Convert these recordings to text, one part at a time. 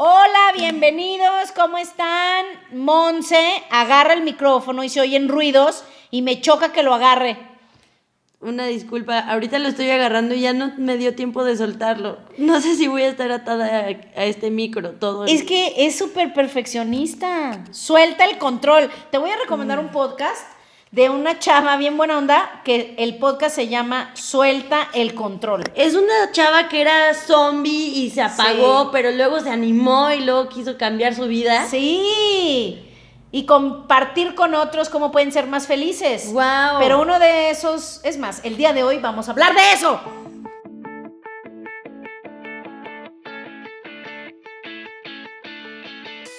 Hola, bienvenidos, ¿cómo están? Monse agarra el micrófono y se oyen ruidos y me choca que lo agarre. Una disculpa, ahorita lo estoy agarrando y ya no me dio tiempo de soltarlo. No sé si voy a estar atada a, a este micro todo. el- Es que es súper perfeccionista. Suelta el control. Te voy a recomendar un podcast de una chava bien buena onda que el podcast se llama Suelta el control. Es una chava que era zombie y se apagó, Sí. pero luego se animó y luego quiso cambiar su vida. Sí. Y compartir con otros cómo pueden ser más felices. Wow. Pero uno de esos, es más, el día de hoy vamos a hablar de eso.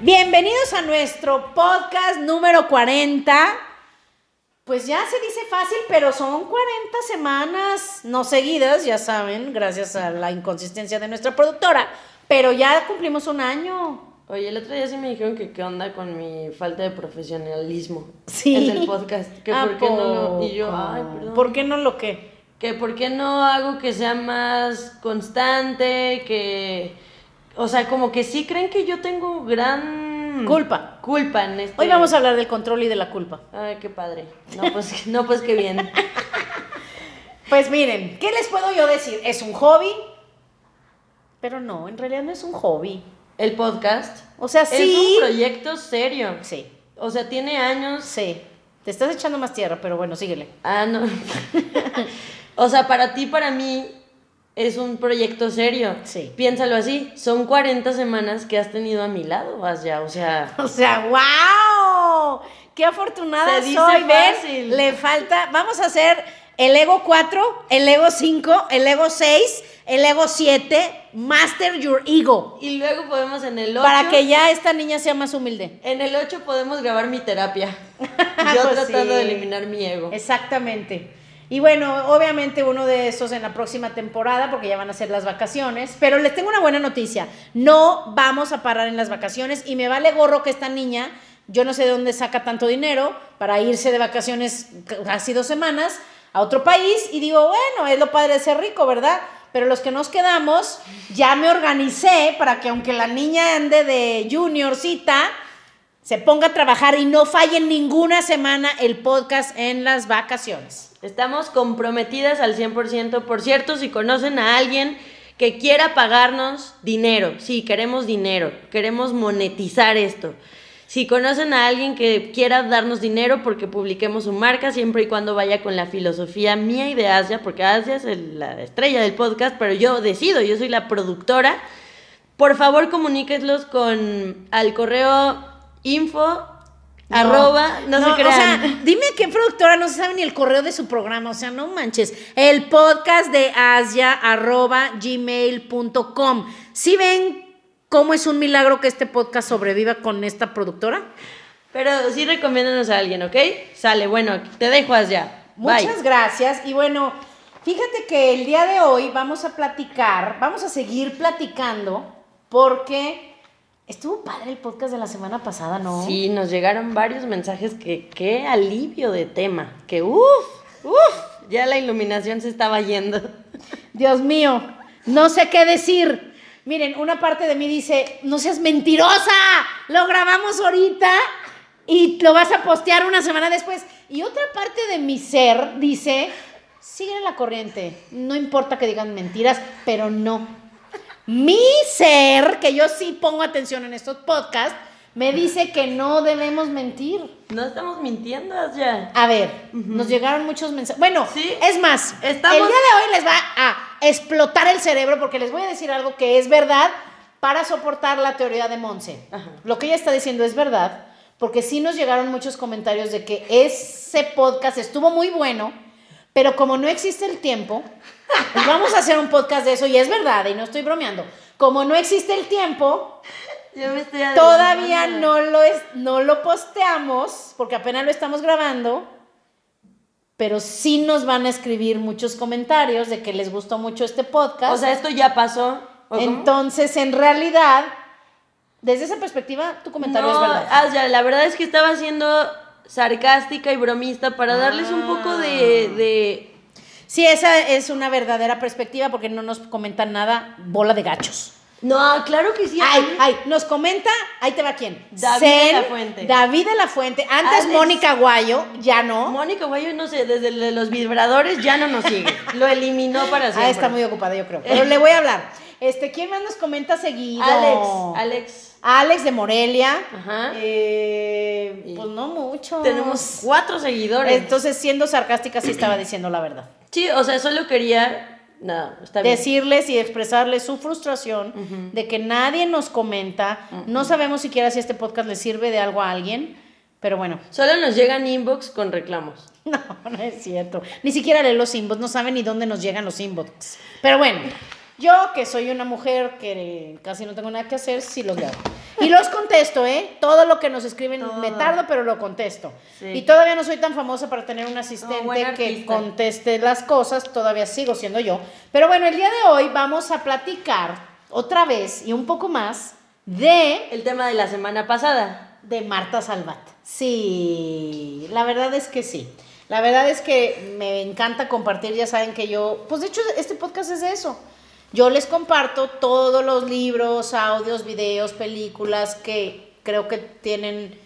Bienvenidos a nuestro podcast número 40. Pues ya se dice fácil, pero son 40 semanas no seguidas, ya saben, gracias a la inconsistencia de nuestra productora. Pero ya cumplimos un año. Oye, el otro día sí me dijeron que qué onda con mi falta de profesionalismo Sí. en el podcast. Que ¿A por qué no lo... Y yo, ay, perdón. ¿Por qué no lo qué? Que por qué no hago que sea más constante, que... O sea, como que sí creen que yo tengo gran... Culpa. Culpa en este... Hoy vamos a hablar del control y de la culpa. Ay, qué padre. No, pues, no, pues qué bien. Pues miren, ¿qué les puedo yo decir? Es un hobby, pero no, en realidad no es un hobby. El podcast. O sea, Es sí. un proyecto serio. Sí, O sea, tiene años. sí. Te estás echando más tierra, pero bueno, síguele. Ah, no. o sea, para ti, para mí, es un proyecto serio. Sí. Piénsalo así. Son 40 semanas que has tenido a mi lado, vas ya. O sea, O sea, wow. Qué afortunada soy, ¿ven? fácil. Le falta, vamos a hacer el Ego 4, el Ego 5, el Ego 6, el Ego 7, Master Your Ego, y luego podemos en el 8. para que ya esta niña sea más humilde. En el 8 podemos grabar mi terapia. Yo Pues tratando de eliminar mi ego. Exactamente. Y bueno, obviamente uno de esos en la próxima temporada, porque ya van a ser las vacaciones. Pero les tengo una buena noticia. No vamos a parar en las vacaciones y me vale gorro que esta niña, yo no sé de dónde saca tanto dinero para irse de vacaciones casi dos semanas a otro país. Y digo, bueno, es lo padre de ser rico, ¿verdad? Pero los que nos quedamos, ya me organicé para que aunque la niña ande de juniorcita, se ponga a trabajar y no falle ninguna semana el podcast en las vacaciones. Estamos comprometidas al 100%. Por cierto, si conocen a alguien que quiera pagarnos dinero, sí, queremos dinero, queremos monetizar esto. Si conocen a alguien que quiera darnos dinero porque publiquemos su marca, siempre y cuando vaya con la filosofía mía y de Asia, porque Asia es la estrella del podcast, pero yo decido, yo soy la productora. Por favor, comuníquenlos con al correo info arroba, no, se O crean. sea, dime qué productora no se sabe ni el correo de su programa. O sea, no manches. El podcast de Asia arroba gmail.com. ¿Sí ven cómo es un milagro que este podcast sobreviva con esta productora? Pero sí recomiéndanos a alguien, ¿ok? Sale, bueno, te dejo. Bye. Muchas gracias. Y bueno, fíjate que el día de hoy vamos a platicar, vamos a seguir platicando porque estuvo padre el podcast de la semana pasada, ¿no? Sí, nos llegaron varios mensajes que qué alivio de tema. Que uff, uff, ya la iluminación se estaba yendo. Dios mío, no sé qué decir. Miren, una parte de mí dice, no seas mentirosa, lo grabamos ahorita y lo vas a postear una semana después. Y otra parte de mi ser dice, sigue la corriente, no importa que digan mentiras, pero no. Mi ser, que yo sí pongo atención en estos podcasts, me dice que no debemos mentir. No estamos mintiendo ya. A ver, nos llegaron muchos mensajes. Bueno, Sí. es más, Estamos- el día de hoy les va a explotar el cerebro porque les voy a decir algo que es verdad para soportar la teoría de Monse. Lo que ella está diciendo es verdad, porque sí nos llegaron muchos comentarios de que ese podcast estuvo muy bueno, pero como no existe el tiempo, pues vamos a hacer un podcast de eso y es verdad, y no estoy bromeando. Como no existe el tiempo, Yo me estoy Todavía no lo, es, no lo posteamos, porque apenas lo estamos grabando, pero sí nos van a escribir muchos comentarios de que les gustó mucho este podcast. O sea, esto ya pasó. Entonces, en realidad, desde esa perspectiva, tu comentario es verdad. ah, o sea, la verdad es que estaba siendo sarcástica y bromista para darles un poco de, de Sí, esa es una verdadera perspectiva porque no nos comentan nada, bola de gachos. No, claro que sí. Ay, ay, nos comenta, ahí te va quién. David de la Fuente. David de la Fuente. Antes Alex. Mónica Guayo, ya no. Mónica Guayo, no sé, desde los vibradores ya no nos sigue. Lo eliminó para siempre. Ah, está muy ocupada, yo creo. Pero le voy a hablar. Este, ¿quién más nos comenta seguido? Alex, Alex. Alex de Morelia. Ajá. Eh, pues no mucho. Tenemos cuatro seguidores. Entonces, siendo sarcástica, sí estaba diciendo la verdad. sí, o sea, solo quería. No, está bien. Decirles y expresarles su frustración de que nadie nos comenta. No sabemos siquiera si este podcast le sirve de algo a alguien. Pero bueno, Solo nos llegan inbox con reclamos. no, no es cierto. Ni siquiera lee los inbox, no saben ni dónde nos llegan los inbox. Pero bueno, yo que soy una mujer que casi no tengo nada que hacer, sí los leo. Y los contesto, ¿eh? Todo lo que nos escriben Todo. me tardo, pero lo contesto. Sí. Y todavía no soy tan famosa para tener un asistente buen que conteste las cosas, todavía sigo siendo yo. Pero bueno, el día de hoy vamos a platicar otra vez y un poco más de El tema de la semana pasada. de Marta Salvat. Sí, la verdad es que sí. La verdad es que me encanta compartir, ya saben que yo, pues de hecho este podcast es de eso. Yo les comparto todos los libros, audios, videos, películas que creo que tienen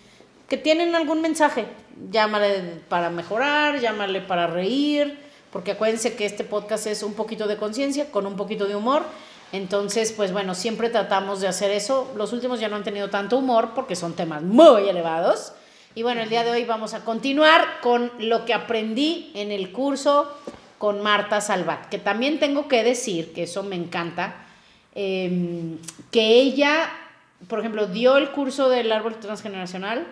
que tienen algún mensaje. Llámale para mejorar, llámale para reír, porque acuérdense que este podcast es un poquito de conciencia con un poquito de humor. Entonces, pues bueno, siempre tratamos de hacer eso. Los últimos ya no han tenido tanto humor porque son temas muy elevados. Y bueno, el día de hoy vamos a continuar con lo que aprendí en el curso con Marta Salvat, que también tengo que decir, que eso me encanta, eh, que ella, por ejemplo, dio el curso del árbol transgeneracional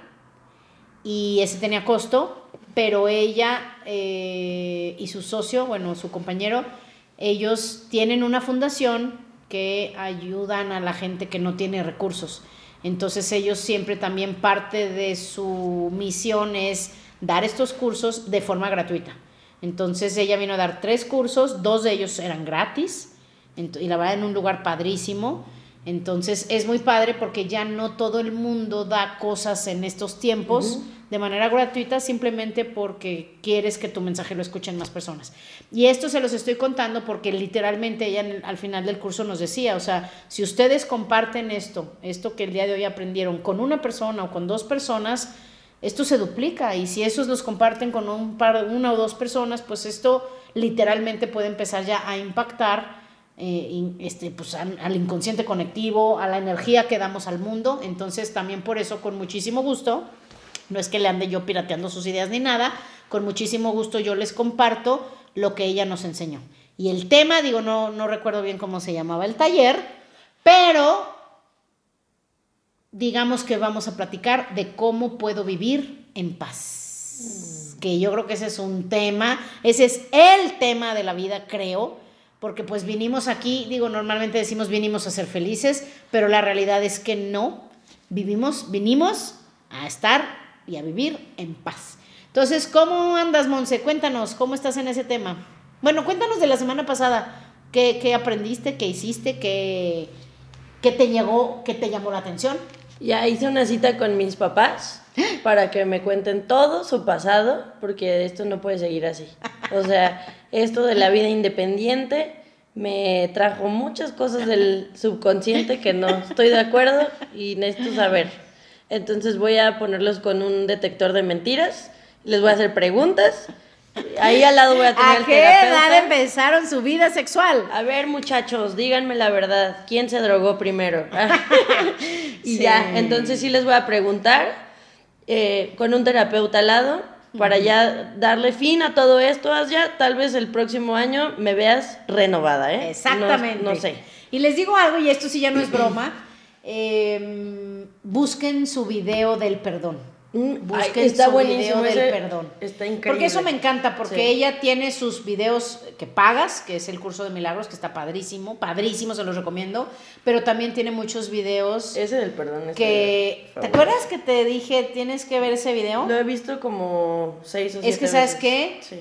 y ese tenía costo, pero ella eh, y su socio, bueno, su compañero, ellos tienen una fundación que ayudan a la gente que no tiene recursos. Entonces ellos siempre también parte de su misión es dar estos cursos de forma gratuita. Entonces ella vino a dar tres cursos, dos de ellos eran gratis y la verdad en un lugar padrísimo. Entonces es muy padre porque ya no todo el mundo da cosas en estos tiempos de manera gratuita simplemente porque quieres que tu mensaje lo escuchen más personas. Y esto se los estoy contando porque literalmente ella el- al final del curso nos decía, o sea, si ustedes comparten esto, esto que el día de hoy aprendieron con una persona o con dos personas, esto se duplica y si esos los comparten con un par, una o dos personas, pues esto literalmente puede empezar ya a impactar eh, este, pues, al, al inconsciente conectivo, a la energía que damos al mundo. Entonces también por eso, con muchísimo gusto, no es que le ande yo pirateando sus ideas ni nada, con muchísimo gusto yo les comparto lo que ella nos enseñó. Y el tema, digo, no, no recuerdo bien cómo se llamaba el taller, pero digamos que vamos a platicar de cómo puedo vivir en paz. Que yo creo que ese es un tema, ese es el tema de la vida, creo, porque pues vinimos aquí, digo, normalmente decimos vinimos a ser felices, pero la realidad es que no, vivimos, vinimos a estar y a vivir en paz. Entonces, ¿cómo andas, Monse? Cuéntanos, ¿cómo estás en ese tema? Bueno, cuéntanos de la semana pasada, ¿qué, qué aprendiste, qué hiciste, qué, qué te llegó, qué te llamó la atención? Ya hice una cita con mis papás para que me cuenten todo su pasado, porque esto no puede seguir así. O sea, esto de la vida independiente me trajo muchas cosas del subconsciente que no estoy de acuerdo y necesito saber. Entonces voy a ponerlos con un detector de mentiras, les voy a hacer preguntas. Ahí al lado voy a tener ¿A qué edad empezaron su vida sexual? A ver, muchachos, díganme la verdad. ¿Quién se drogó primero? y Sí. ya, entonces sí les voy a preguntar eh, con un terapeuta al lado para ya darle fin a todo esto. Haz Ya tal vez el próximo año me veas renovada, ¿eh? No- Exactamente. No, sé. Y les digo algo, y esto sí ya no es broma. eh, busquen su video del perdón. Mm, Busquen ay, está su buenísimo video del perdón. Está increíble. Porque eso me encanta, porque Sí. ella tiene sus videos que pagas, que es el curso de milagros, que está padrísimo, padrísimo, se los recomiendo, pero también tiene muchos videos Ese del perdón que... ¿Te acuerdas que te dije, tienes que ver ese video? Lo he visto como seis o siete Es que, ¿sabes veces. qué? Sí.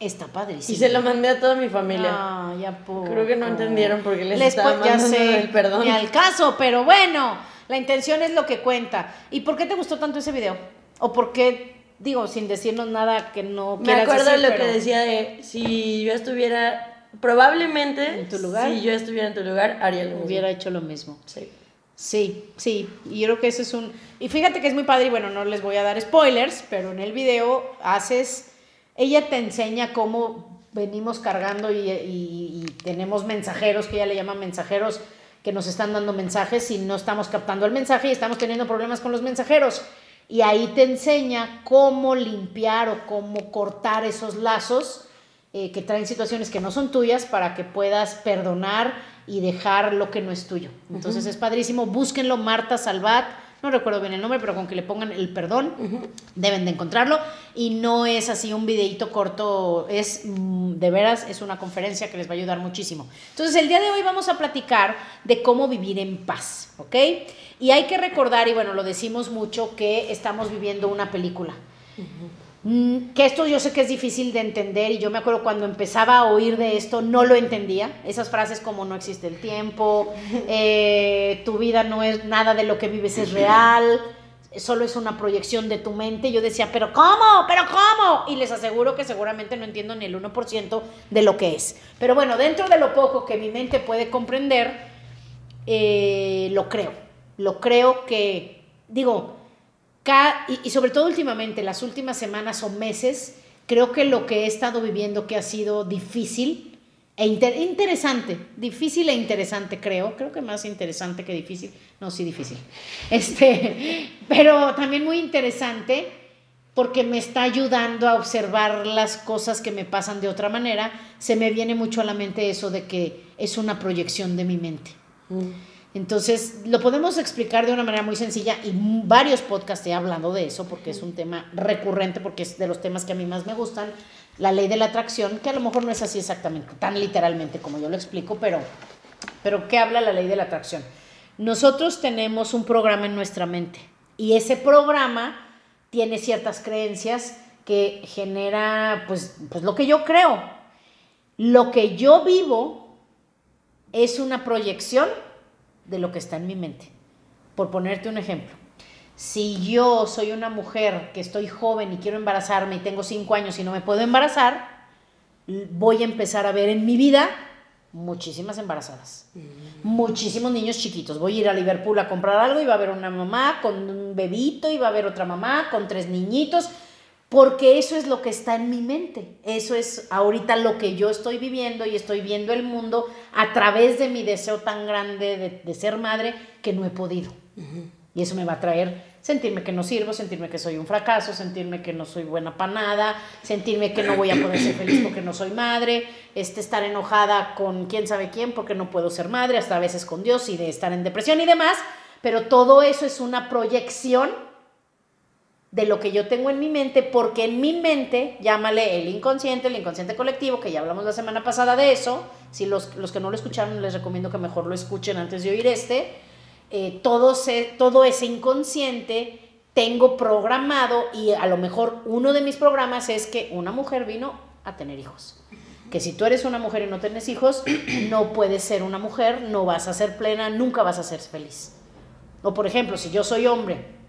Está padrísimo. Y se lo mandé a toda mi familia. Ah, ya poco. Creo que no entendieron porque les Les estaba pu- ya mandando sé, el perdón. Ni al caso, pero bueno, la intención es lo que cuenta. ¿Y por qué te gustó tanto ese video? ¿O por qué, digo, sin decirnos nada que no Me quieras acuerdo decir, lo pero- que decía de si yo estuviera probablemente ¿En tu lugar? si yo estuviera en tu lugar haría lo mismo. Hubiera hecho lo mismo. Sí. Sí, sí, y yo creo que ese es un... Y fíjate que es muy padre, y bueno, no les voy a dar spoilers, pero en el video haces, ella te enseña cómo venimos cargando y, y- y tenemos mensajeros, que ella le llama mensajeros, que nos están dando mensajes y no estamos captando el mensaje y estamos teniendo problemas con los mensajeros. Y ahí te enseña cómo limpiar o cómo cortar esos lazos eh, que traen situaciones que no son tuyas para que puedas perdonar y dejar lo que no es tuyo. Entonces es padrísimo, búsquenlo, Marta Salvat, no recuerdo bien el nombre, pero con que le pongan el perdón, deben de encontrarlo. Y no es así un videíto corto, es mm, de veras, es una conferencia que les va a ayudar muchísimo. Entonces el día de hoy vamos a platicar de cómo vivir en paz, ¿ok? Y hay que recordar, y bueno, lo decimos mucho, que estamos viviendo una película. Que esto yo sé que es difícil de entender y yo me acuerdo cuando empezaba a oír de esto no lo entendía. Esas frases como no existe el tiempo, eh, tu vida no es nada de lo que vives es real, solo es una proyección de tu mente. Yo decía, pero ¿cómo? ¿Pero cómo? Y les aseguro que seguramente no entiendo ni el 1% de lo que es. Pero bueno, dentro de lo poco que mi mente puede comprender, eh, lo creo. Lo creo que, digo, ca- y, y sobre todo últimamente, las últimas semanas o meses, creo que lo que he estado viviendo que ha sido difícil e inter- interesante, difícil e interesante creo, creo que más interesante que difícil, no, sí difícil, este, pero también muy interesante porque me está ayudando a observar las cosas que me pasan de otra manera, se me viene mucho a la mente eso de que es una proyección de mi mente. Entonces, lo podemos explicar de una manera muy sencilla y varios podcasts he hablado de eso porque es un tema recurrente, porque es de los temas que a mí más me gustan, la ley de la atracción, que a lo mejor no es así exactamente, tan literalmente como yo lo explico, pero, pero ¿qué habla la ley de la atracción? Nosotros tenemos un programa en nuestra mente y ese programa tiene ciertas creencias que genera, pues, pues lo que yo creo. Lo que yo vivo es una proyección de lo que está en mi mente. Por ponerte un ejemplo, si yo soy una mujer que estoy joven y quiero embarazarme y tengo cinco años y no me puedo embarazar, voy a empezar a ver en mi vida muchísimas embarazadas, muchísimos niños chiquitos. Voy a ir a Liverpool a comprar algo y va a haber una mamá con un bebito y va a haber otra mamá con tres niñitos, porque eso es lo que está en mi mente. Eso es ahorita lo que yo estoy viviendo y estoy viendo el mundo a través de mi deseo tan grande de, de ser madre que no he podido. Y eso me va a traer sentirme que no sirvo, sentirme que soy un fracaso, sentirme que no soy buena para nada, sentirme que no voy a poder ser feliz porque no soy madre, este, estar enojada con quién sabe quién porque no puedo ser madre, hasta a veces con Dios y de estar en depresión y demás. Pero todo eso es una proyección de lo que yo tengo en mi mente, porque en mi mente, llámale el inconsciente, el inconsciente colectivo, que ya hablamos la semana pasada de eso, si los, los que no lo escucharon les recomiendo que mejor lo escuchen antes de oír este, eh, todo, se, todo ese inconsciente tengo programado y a lo mejor uno de mis programas es que una mujer vino a tener hijos. Que si tú eres una mujer y no tienes hijos, no puedes ser una mujer, no vas a ser plena, nunca vas a ser feliz. O por ejemplo, si yo soy hombre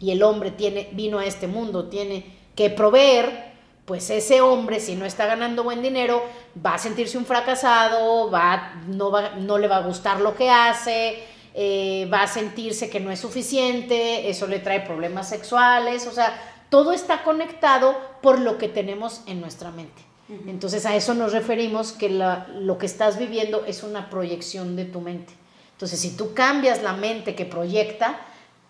y el hombre tiene, vino a este mundo, tiene que proveer, pues ese hombre, si no está ganando buen dinero, va a sentirse un fracasado, va, no, va, no le va a gustar lo que hace, eh, va a sentirse que no es suficiente, eso le trae problemas sexuales, o sea, todo está conectado por lo que tenemos en nuestra mente. Entonces a eso nos referimos que la, lo que estás viviendo es una proyección de tu mente. Entonces si tú cambias la mente que proyecta,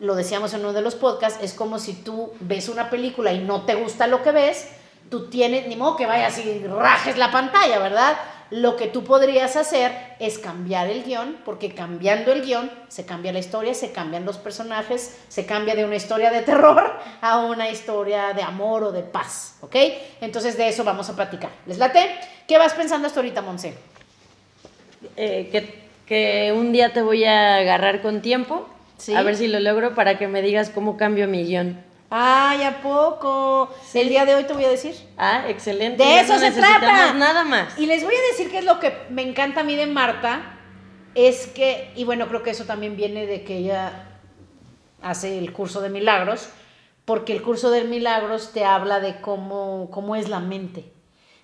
lo decíamos en uno de los podcasts, es como si tú ves una película y no te gusta lo que ves, tú tienes, ni modo que vayas y rajes la pantalla, ¿verdad? Lo que tú podrías hacer es cambiar el guion, porque cambiando el guion se cambia la historia, se cambian los personajes, se cambia de una historia de terror a una historia de amor o de paz, ¿ok? Entonces de eso vamos a platicar. ¿Les late? ¿Qué vas pensando hasta ahorita, Monse? Eh, que, que un día te voy a agarrar con tiempo. Sí. A ver si lo logro para que me digas cómo cambio mi guion. Ay, ¿a poco? Sí. El día de hoy te voy a decir. Ah, excelente. De ya eso no se trata. nada más. Y les voy a decir qué es lo que me encanta a mí de Marta, es que, y bueno, creo que eso también viene de que ella hace el curso de milagros, porque el curso de milagros te habla de cómo, cómo es la mente,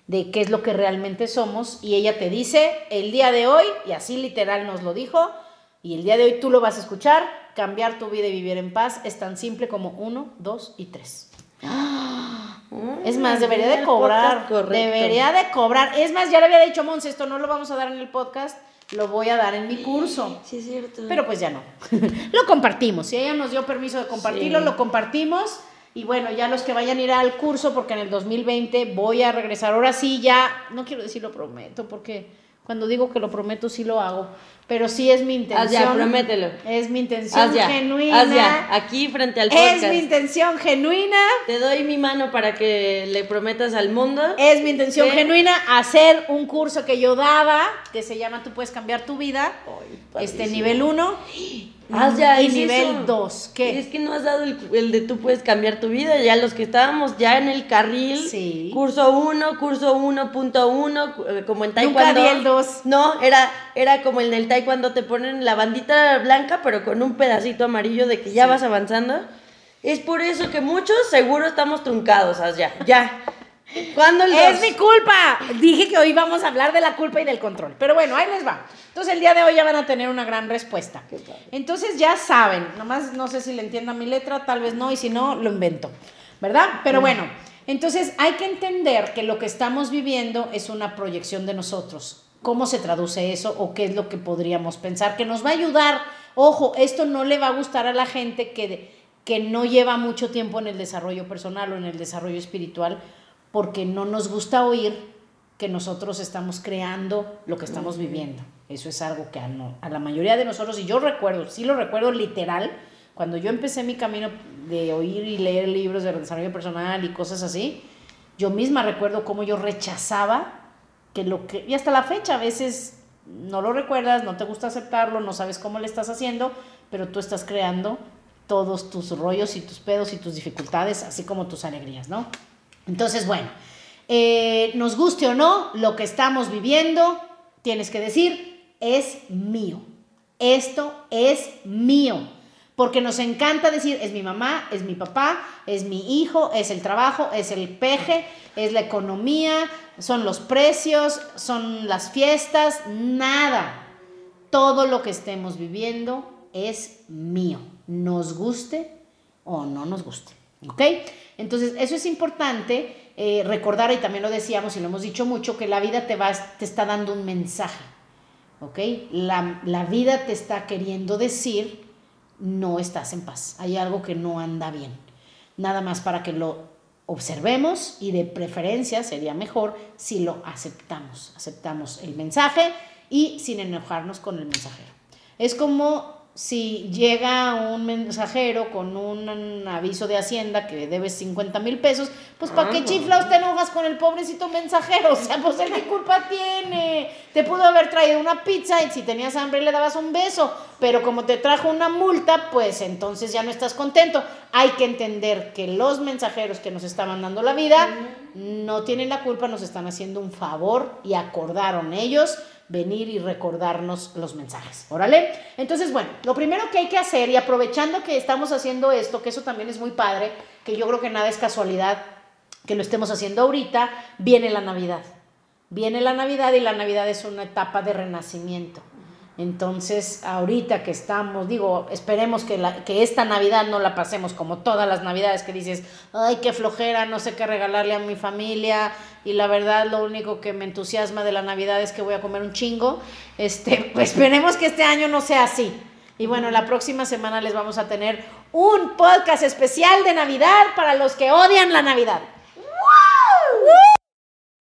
de qué es lo que realmente somos, y ella te dice, el día de hoy, y así literal nos lo dijo, y el día de hoy tú lo vas a escuchar, cambiar tu vida y vivir en paz es tan simple como uno, dos y tres. Es más, debería de cobrar. Debería de cobrar. Es más, ya le había dicho Monse, esto no lo vamos a dar en el podcast, lo voy a dar en mi curso. Sí, es cierto. Pero pues ya no. lo compartimos. Si ella nos dio permiso de compartirlo, Sí. lo compartimos. Y bueno, ya los que vayan a ir al curso, porque en el 2020 voy a regresar. Ahora sí, ya, no quiero decir lo prometo, porque cuando digo que lo prometo, sí lo hago. Pero sí es mi intención. Haz ya, promételo. Es mi intención Haz ya. genuina. Haz ya. Aquí frente al podcast. Es mi intención genuina. Te doy mi mano para que le prometas al mundo. Es mi intención genuina hacer un curso que yo daba, que se llama Tú puedes cambiar tu vida. este nivel 1 Ya, y es nivel eso. 2. ¿Qué? Es que no has dado el, el de tú puedes cambiar tu vida. Ya los que estábamos ya en el carril. Sí. Curso 1, curso 1.1, eh, como en Nunca taekwondo. di el dos. No, era, era como en el taekwondo te ponen la bandita blanca, pero con un pedacito amarillo de que ya vas avanzando. Es por eso que muchos seguro estamos truncados, haz ya. Ya. ¿Cuándo el Es dos? mi culpa. Dije que hoy vamos a hablar de la culpa y del control. Pero bueno, ahí les va. Entonces el día de hoy ya van a tener una gran respuesta. Entonces ya saben, nomás no sé si le entiendan mi letra, tal vez no, y si no, lo invento. ¿Verdad? Pero bueno, entonces hay que entender que lo que estamos viviendo es una proyección de nosotros. ¿Cómo se traduce eso o qué es lo que podríamos pensar? Que nos va a ayudar. Ojo, esto no le va a gustar a la gente que, que no lleva mucho tiempo en el desarrollo personal o en el desarrollo espiritual, porque no nos gusta oír que nosotros estamos creando lo que estamos viviendo. Eso es algo que a, no- a la mayoría de nosotros, y yo recuerdo, sí lo recuerdo literal, cuando yo empecé mi camino de oír y leer libros de desarrollo personal y cosas así, yo misma recuerdo cómo yo rechazaba que lo que, y hasta la fecha a veces no lo recuerdas, no te gusta aceptarlo, no sabes cómo le estás haciendo, pero tú estás creando todos tus rollos y tus pedos y tus dificultades, así como tus alegrías, ¿no? Entonces, bueno, eh, nos guste o no, lo que estamos viviendo, tienes que decir, es mío. Esto es mío. Porque nos encanta decir, es mi mamá, es mi papá, es mi hijo, es el trabajo, es el peje, es la economía, son los precios, son las fiestas, nada. Todo lo que estemos viviendo es mío, nos guste o no nos guste. ¿Ok? Entonces, eso es importante eh, recordar, y también lo decíamos y lo hemos dicho mucho, que la vida te, va, te está dando un mensaje. ¿Ok? La, la vida te está queriendo decir, no estás en paz, hay algo que no anda bien. Nada más para que lo observemos y de preferencia sería mejor si lo aceptamos. Aceptamos el mensaje y sin enojarnos con el mensajero. Es como si llega un mensajero con un aviso de Hacienda que debes 50 mil pesos, pues ¿para qué Ah. chiflaos te enojas con el pobrecito mensajero? O sea, pues él qué culpa tiene. Te pudo haber traído una pizza y si tenías hambre le dabas un beso, pero como te trajo una multa, pues entonces ya no estás contento. Hay que entender que los mensajeros que nos estaban dando la vida no tienen la culpa, nos están haciendo un favor y acordaron ellos venir y recordarnos los mensajes. Órale. Entonces, bueno, lo primero que hay que hacer, y aprovechando que estamos haciendo esto, que eso también es muy padre, que yo creo que nada es casualidad que lo estemos haciendo ahorita, viene la Navidad. Viene la Navidad y la Navidad es una etapa de renacimiento. Entonces, ahorita que estamos, digo, esperemos que, la, que esta Navidad no la pasemos como todas las Navidades que dices, ay, qué flojera, no sé qué regalarle a mi familia, y la verdad lo único que me entusiasma de la Navidad es que voy a comer un chingo. Este, pues esperemos que este año no sea así. Y bueno, la próxima semana les vamos a tener un podcast especial de Navidad para los que odian la Navidad.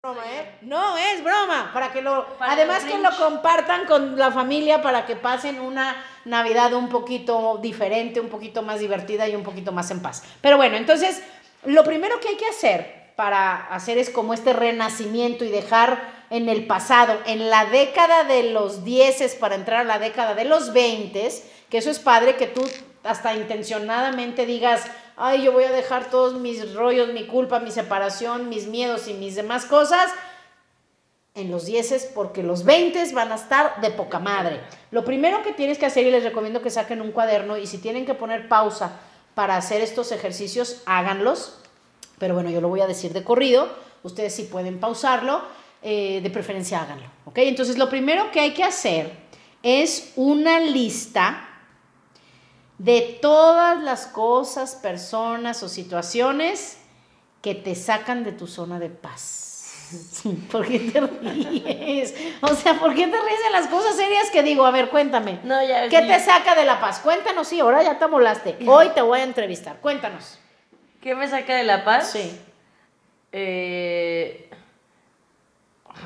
Broma, ¿eh? No es broma, para que lo Para además que lo compartan con la familia para que pasen una Navidad un poquito diferente, un poquito más divertida y un poquito más en paz. Pero bueno, entonces lo primero que hay que hacer para hacer es como este renacimiento y dejar en el pasado, en la década de los 10 para entrar a la década de los 20, que eso es padre que tú hasta intencionadamente digas, ay, yo voy a dejar todos mis rollos, mi culpa, mi separación, mis miedos y mis demás cosas en los 10 porque los 20 van a estar de poca madre. Lo primero que tienes que hacer y les recomiendo que saquen un cuaderno y si tienen que poner pausa para hacer estos ejercicios, háganlos. Pero bueno, yo lo voy a decir de corrido. Ustedes sí pueden pausarlo, eh, de preferencia háganlo. ¿Ok? Entonces lo primero que hay que hacer es una lista de todas las cosas, personas o situaciones que te sacan de tu zona de paz. ¿Por qué te ríes? O sea, ¿por qué te ríes de las cosas serias que digo? A ver, cuéntame. No, ya. ¿Qué sí. te saca de la paz? Cuéntanos, sí, ahora ya te molaste. Hoy te voy a entrevistar. Cuéntanos. ¿Qué me saca de la paz? Sí. Eh...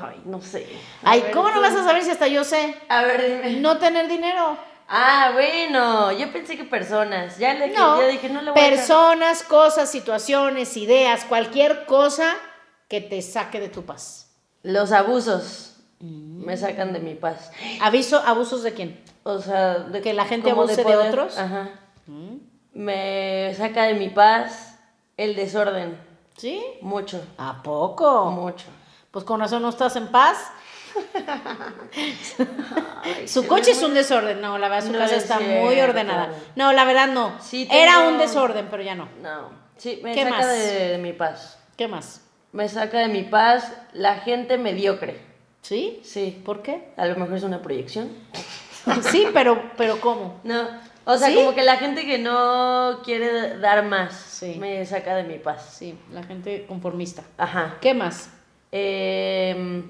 Ay, no sé. Ay, ver, ¿cómo no vas a saber si hasta yo sé? A ver, dime. No tener dinero. Ah, bueno, yo pensé que personas. Ya le No. ya dije, no le voy a Personas, cosas, situaciones, ideas, cualquier cosa que te saque de tu paz. Los abusos Mm. me sacan de mi paz. Aviso, abusos de quién? O sea, de ¿Que la gente abuse de poder. otros? Ajá. Me saca de mi paz el desorden. ¿Sí? Mucho, ¿A poco? mucho. Pues con razón no estás en paz. Su coche es un desorden. No, la verdad, su No casa es está muy ordenada. No, la verdad no. Sí Era un desorden, pero ya no. No. Sí, me ¿Qué saca más? de, de mi paz. ¿Qué más? Me saca de mi paz la gente mediocre. ¿Sí? Sí. ¿Por qué? A lo mejor es una proyección. Sí, pero, pero ¿cómo? No. O sea, ¿Sí? como que la gente que no quiere dar más Sí. me saca de mi paz. Sí, la gente conformista. Ajá. ¿Qué más? Em,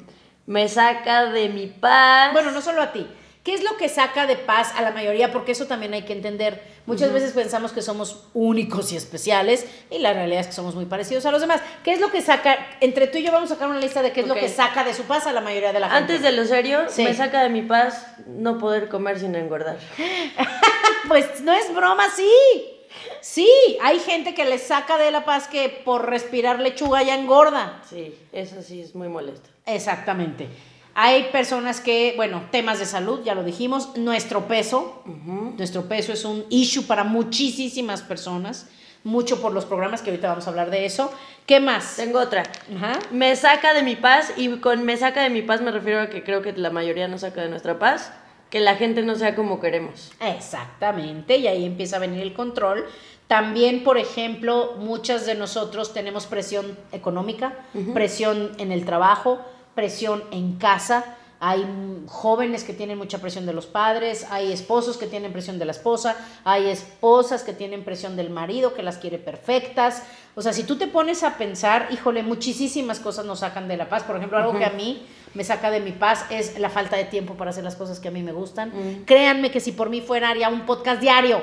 me saca de mi paz. Bueno, no solo a ti. ¿Qué es lo que saca de paz a la mayoría? Porque eso también hay que entender. Muchas veces pensamos que somos únicos y especiales y la realidad es que somos muy parecidos a los demás. ¿Qué es lo que saca? Entre tú y yo vamos a sacar una lista de qué es lo que saca de su paz a la mayoría de la gente. Antes de lo serio, Sí. me saca de mi paz no poder comer sin engordar. Pues no es broma, sí. Sí, hay gente que le saca de la paz que por respirar lechuga ya engorda. Sí, eso sí es muy molesto. Exactamente. Hay personas que, bueno, temas de salud, ya lo dijimos, nuestro peso, nuestro peso es un issue para muchísimas personas, mucho por los programas que ahorita vamos a hablar de eso. ¿Qué más? Tengo otra. Me saca de mi paz y con me saca de mi paz me refiero a que creo que la mayoría no saca de nuestra paz, que la gente no sea como queremos. Exactamente, y ahí empieza a venir el control. También, por ejemplo, muchas de nosotros tenemos presión económica, presión en el trabajo, presión en casa. Hay jóvenes que tienen mucha presión de los padres, hay esposos que tienen presión de la esposa, hay esposas que tienen presión del marido que las quiere perfectas. O sea, si tú te pones a pensar, híjole, muchísimas cosas nos sacan de la paz. Por ejemplo, algo que a mí me saca de mi paz es la falta de tiempo para hacer las cosas que a mí me gustan. Créanme que si por mí fuera haría un podcast diario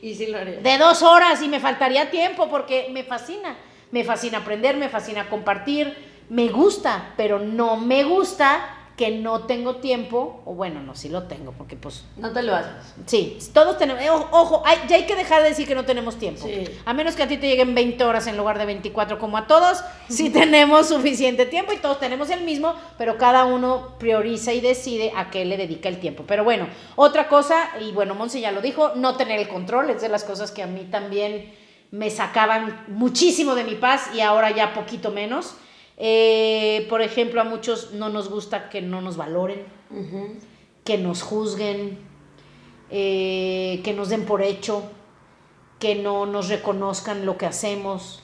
Y sí lo haría. de dos horas y me faltaría tiempo porque me fascina. Me fascina aprender, me fascina compartir, me gusta, pero no me gusta que no tengo tiempo, o bueno, no, sí lo tengo, porque pues No te lo haces. Sí, todos tenemos, eh, ojo, hay, ya hay que dejar de decir que no tenemos tiempo. Sí. A menos que a ti te lleguen 20 horas en lugar de 24 como a todos, sí tenemos suficiente tiempo y todos tenemos el mismo, pero cada uno prioriza y decide a qué le dedica el tiempo. Pero bueno, otra cosa, y bueno, Monse ya lo dijo, no tener el control, es de las cosas que a mí también me sacaban muchísimo de mi paz y ahora ya poquito menos. Eh, por ejemplo, a muchos no nos gusta que no nos valoren que nos juzguen, eh, que nos den por hecho, que no nos reconozcan lo que hacemos.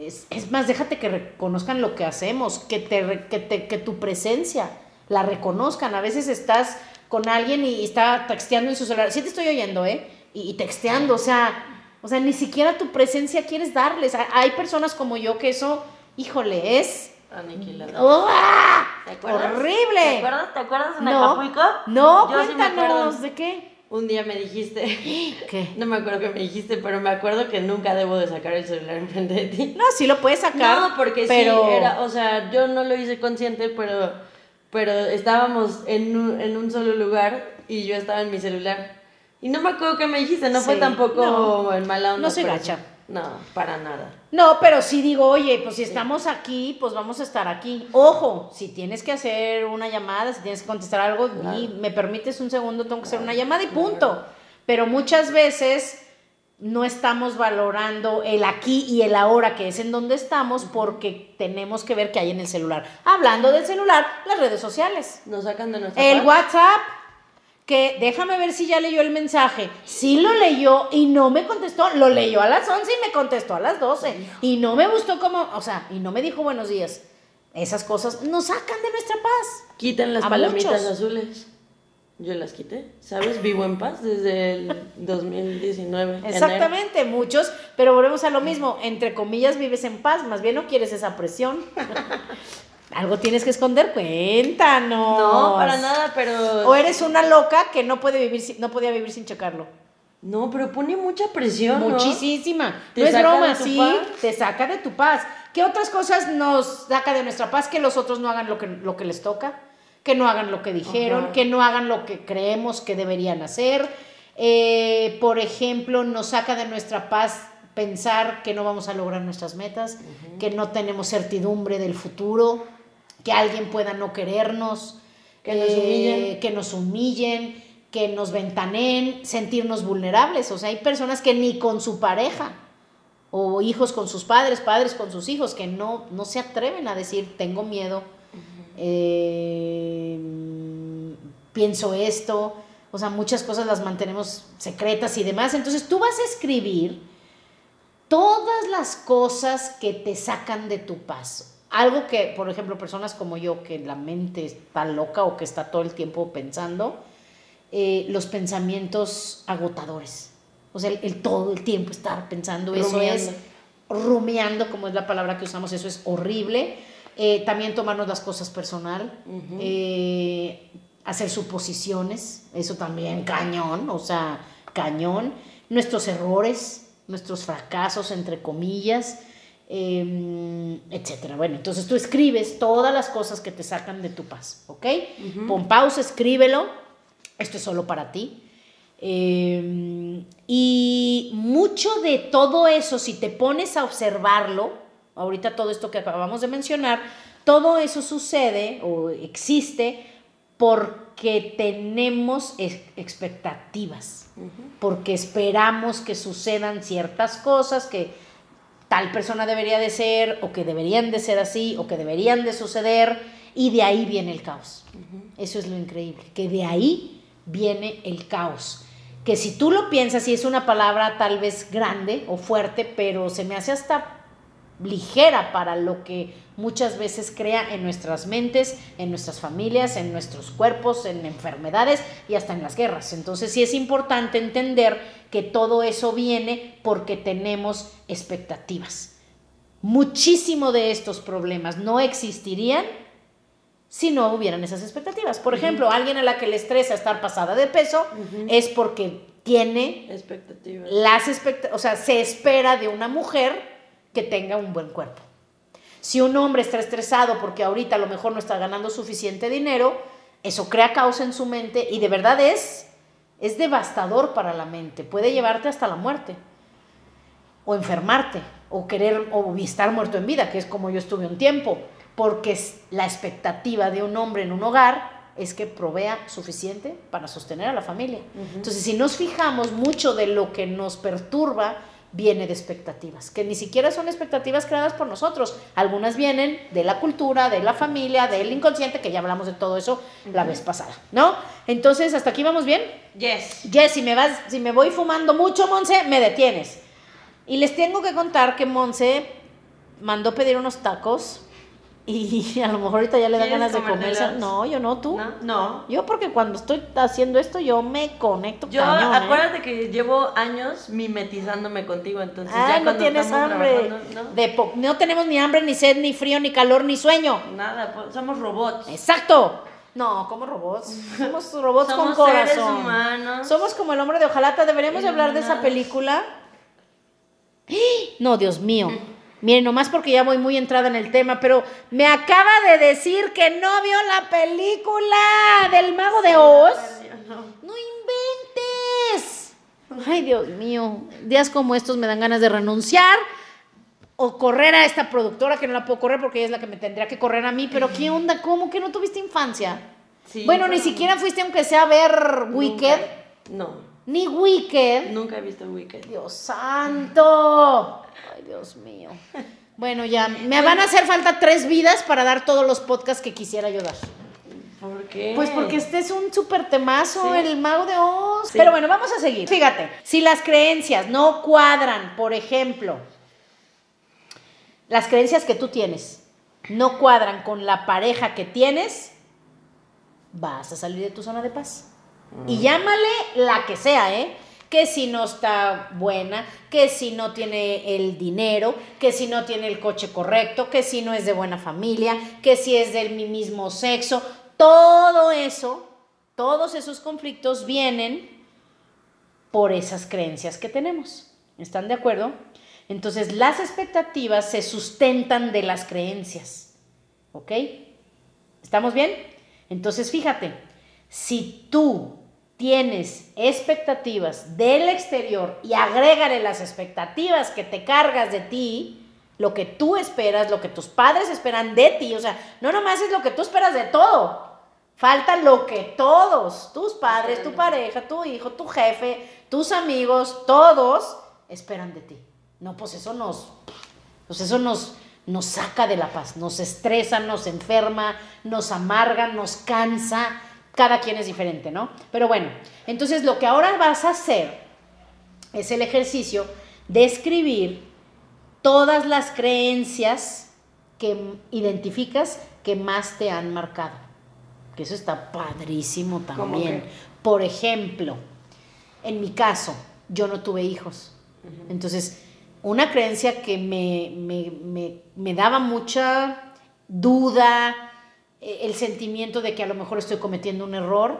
Es, es más, déjate que reconozcan lo que hacemos, que, te, que, te- que tu presencia la reconozcan. A veces estás con alguien y está texteando en su celular. Sí te estoy oyendo, ¿eh? Y, y texteando, o sea, o sea, ni siquiera tu presencia quieres darles. Hay personas como yo que eso, híjole, es... ¡Uah! ¿Te acuerdas? ¡Horrible! ¿Te acuerdas? ¿Te acuerdas en No, Acapulco? no, Yo cuéntanos. ¿de qué? un día me dijiste, ¿Qué? no me acuerdo qué me dijiste, pero me acuerdo que nunca debo de sacar el celular enfrente de ti. No, sí lo puedes sacar. No, porque pero... sí, era, o sea, yo no lo hice consciente, pero, pero estábamos en un, en un solo lugar y yo estaba en mi celular. Y no me acuerdo qué me dijiste, no fue tampoco no. en mala onda. No soy gacha. No, para nada. No, pero sí digo, oye, pues si estamos aquí, pues vamos a estar aquí. Ojo, si tienes que hacer una llamada, si tienes que contestar algo, Claro. y me permites un segundo, tengo que hacer una llamada y punto. Pero muchas veces no estamos valorando el aquí y el ahora, que es en donde estamos, porque tenemos que ver qué hay en el celular. Hablando del celular, las redes sociales. Nos sacan de nuestra El. WhatsApp, que déjame ver si ya leyó el mensaje. Sí lo leyó y no me contestó. Lo leyó a las 11 y me contestó a las 12. Y no me gustó como, o sea, y no me dijo buenos días. Esas cosas nos sacan de nuestra paz. Quiten las A palomitas muchos. azules. Yo las quité, ¿sabes? Vivo en paz desde el 2019. enero. Exactamente, muchos, pero volvemos a lo mismo. Entre comillas, vives en paz, más bien no quieres esa presión. Algo tienes que esconder, cuéntanos. No, para nada, pero... O eres una loca que no puede vivir, sin- no podía vivir sin checarlo. No, pero pone mucha presión. Muchísima. No es broma, sí, paz. te saca de tu paz. ¿Qué otras cosas nos saca de nuestra paz? Que los otros no hagan lo que, lo que les toca, que no hagan lo que dijeron, Ajá. que no hagan lo que creemos que deberían hacer. Eh, por ejemplo, nos saca de nuestra paz pensar que no vamos a lograr nuestras metas, que no tenemos certidumbre del futuro, que alguien pueda no querernos, Que nos humillen. que nos humillen, que nos ventaneen, sentirnos vulnerables. O sea, hay personas que ni con su pareja, o hijos con sus padres, padres con sus hijos, que no, no se atreven a decir, tengo miedo, eh, pienso esto. O sea, muchas cosas las mantenemos secretas y demás. Entonces tú vas a escribir todas las cosas que te sacan de tu paz. Algo que, por ejemplo, personas como yo, que la mente está loca o que está todo el tiempo pensando, eh, los pensamientos agotadores. O sea, el, el todo el tiempo estar pensando, eso es Rumiando. como es la palabra que usamos, eso es horrible. Eh, también tomarnos las cosas personal, eh, hacer suposiciones, eso también cañón, o sea, cañón. Nuestros errores, nuestros fracasos, entre comillas, eh, etcétera. Bueno, entonces tú escribes todas las cosas que te sacan de tu paz, ¿ok? Pon pausa, escríbelo. Esto es solo para ti. Eh, y mucho de todo eso, si te pones a observarlo, ahorita todo esto que acabamos de mencionar, todo eso sucede o existe porque tenemos ex- expectativas, porque esperamos que sucedan ciertas cosas que tal persona debería de ser o que deberían de ser así o que deberían de suceder y de ahí viene el caos. Eso es lo increíble, que de ahí viene el caos. Que si tú lo piensas, y es una palabra tal vez grande o fuerte, pero se me hace hasta ligera para lo que muchas veces crea en nuestras mentes, en nuestras familias, en nuestros cuerpos, en enfermedades y hasta en las guerras. Entonces sí es importante entender que todo eso viene porque tenemos expectativas. Muchísimo de estos problemas no existirían si no hubieran esas expectativas. Por ejemplo, alguien a la que le estresa estar pasada de peso es porque tiene Expectativas. las expect- o sea, se espera de una mujer que tenga un buen cuerpo. Si un hombre está estresado porque ahorita a lo mejor no está ganando suficiente dinero, eso crea causa en su mente y de verdad es es devastador para la mente, puede llevarte hasta la muerte o enfermarte o querer o estar muerto en vida, que es como yo estuve un tiempo, porque es la expectativa de un hombre en un hogar es que provea suficiente para sostener a la familia. Entonces, si nos fijamos, mucho de lo que nos perturba viene de expectativas, que ni siquiera son expectativas creadas por nosotros. Algunas vienen de la cultura, de la familia, del inconsciente, que ya hablamos de todo eso la vez pasada, ¿no? Entonces, ¿hasta aquí vamos bien? Yes. Jess, si me, vas, si me voy fumando mucho, Monse, me detienes. Y les tengo que contar que Monse mandó pedir unos tacos y a lo mejor ahorita ya le dan ¿Quieres ganas de comerse. No, yo no, tú. ¿No? No. Yo porque cuando estoy haciendo esto yo me conecto Yo, cañón, ¿eh? acuérdate que llevo años mimetizándome contigo, entonces Ah, ya no cuando tienes hambre. ¿no? De po- no tenemos ni hambre, ni sed, ni frío, ni calor, ni sueño. Nada, pues, somos robots. Exacto. No, como robots. Somos robots Somos con seres corazón. humanos. Somos como el hombre de hojalata. Deberíamos de hablar de esa película. No, Dios mío. Miren, nomás porque ya voy muy entrada en el tema, pero me acaba de decir que no vio la película del mago de Oz. No. Inventes. Ay, Dios mío. Días como estos me dan ganas de renunciar o correr a esta productora que no la puedo correr porque ella es la que me tendría que correr a mí. Pero ¿qué onda? ¿Cómo que no tuviste infancia? Sí, bueno, ni siquiera fuiste aunque sea a ver Wicked. No, Ni Wicked. nunca he visto Wicked. Dios santo. Ay, Dios mío. Bueno, ya me van a hacer falta tres vidas para dar todos los podcasts que quisiera yo dar. ¿Por qué? Pues porque este es un súper temazo, Sí. el mago de Oz. Sí. Pero bueno, vamos a seguir. Fíjate, si las creencias no cuadran, por ejemplo, las creencias que tú tienes no cuadran con la pareja que tienes, vas a salir de tu zona de paz. Y llámale la que sea, ¿eh? Que si no está buena, que si no tiene el dinero, que si no tiene el coche correcto, que si no es de buena familia, que si es del mi mismo sexo. Todo eso, todos esos conflictos vienen por esas creencias que tenemos. ¿Están de acuerdo? Entonces, las expectativas se sustentan de las creencias. ¿Ok? ¿Estamos bien? Entonces, fíjate, si tú tienes expectativas del exterior y agrégale las expectativas que te cargas de ti, lo que tú esperas, lo que tus padres esperan de ti, o sea, no nomás es lo que tú esperas de todo, falta lo que todos, tus padres, tu pareja, tu hijo, tu jefe, tus amigos, todos esperan de ti. No, pues eso nos, pues eso nos, nos saca de la paz, nos estresa, nos enferma, nos amarga, nos cansa. Cada quien es diferente, ¿no? Pero bueno, entonces lo que ahora vas a hacer es el ejercicio de escribir todas las creencias que identificas que más te han marcado. Que eso está padrísimo ¿Cómo también. Por ejemplo, en mi caso, yo no tuve hijos. Entonces, una creencia que me, me- me- me daba mucha duda, el sentimiento de que a lo mejor estoy cometiendo un error,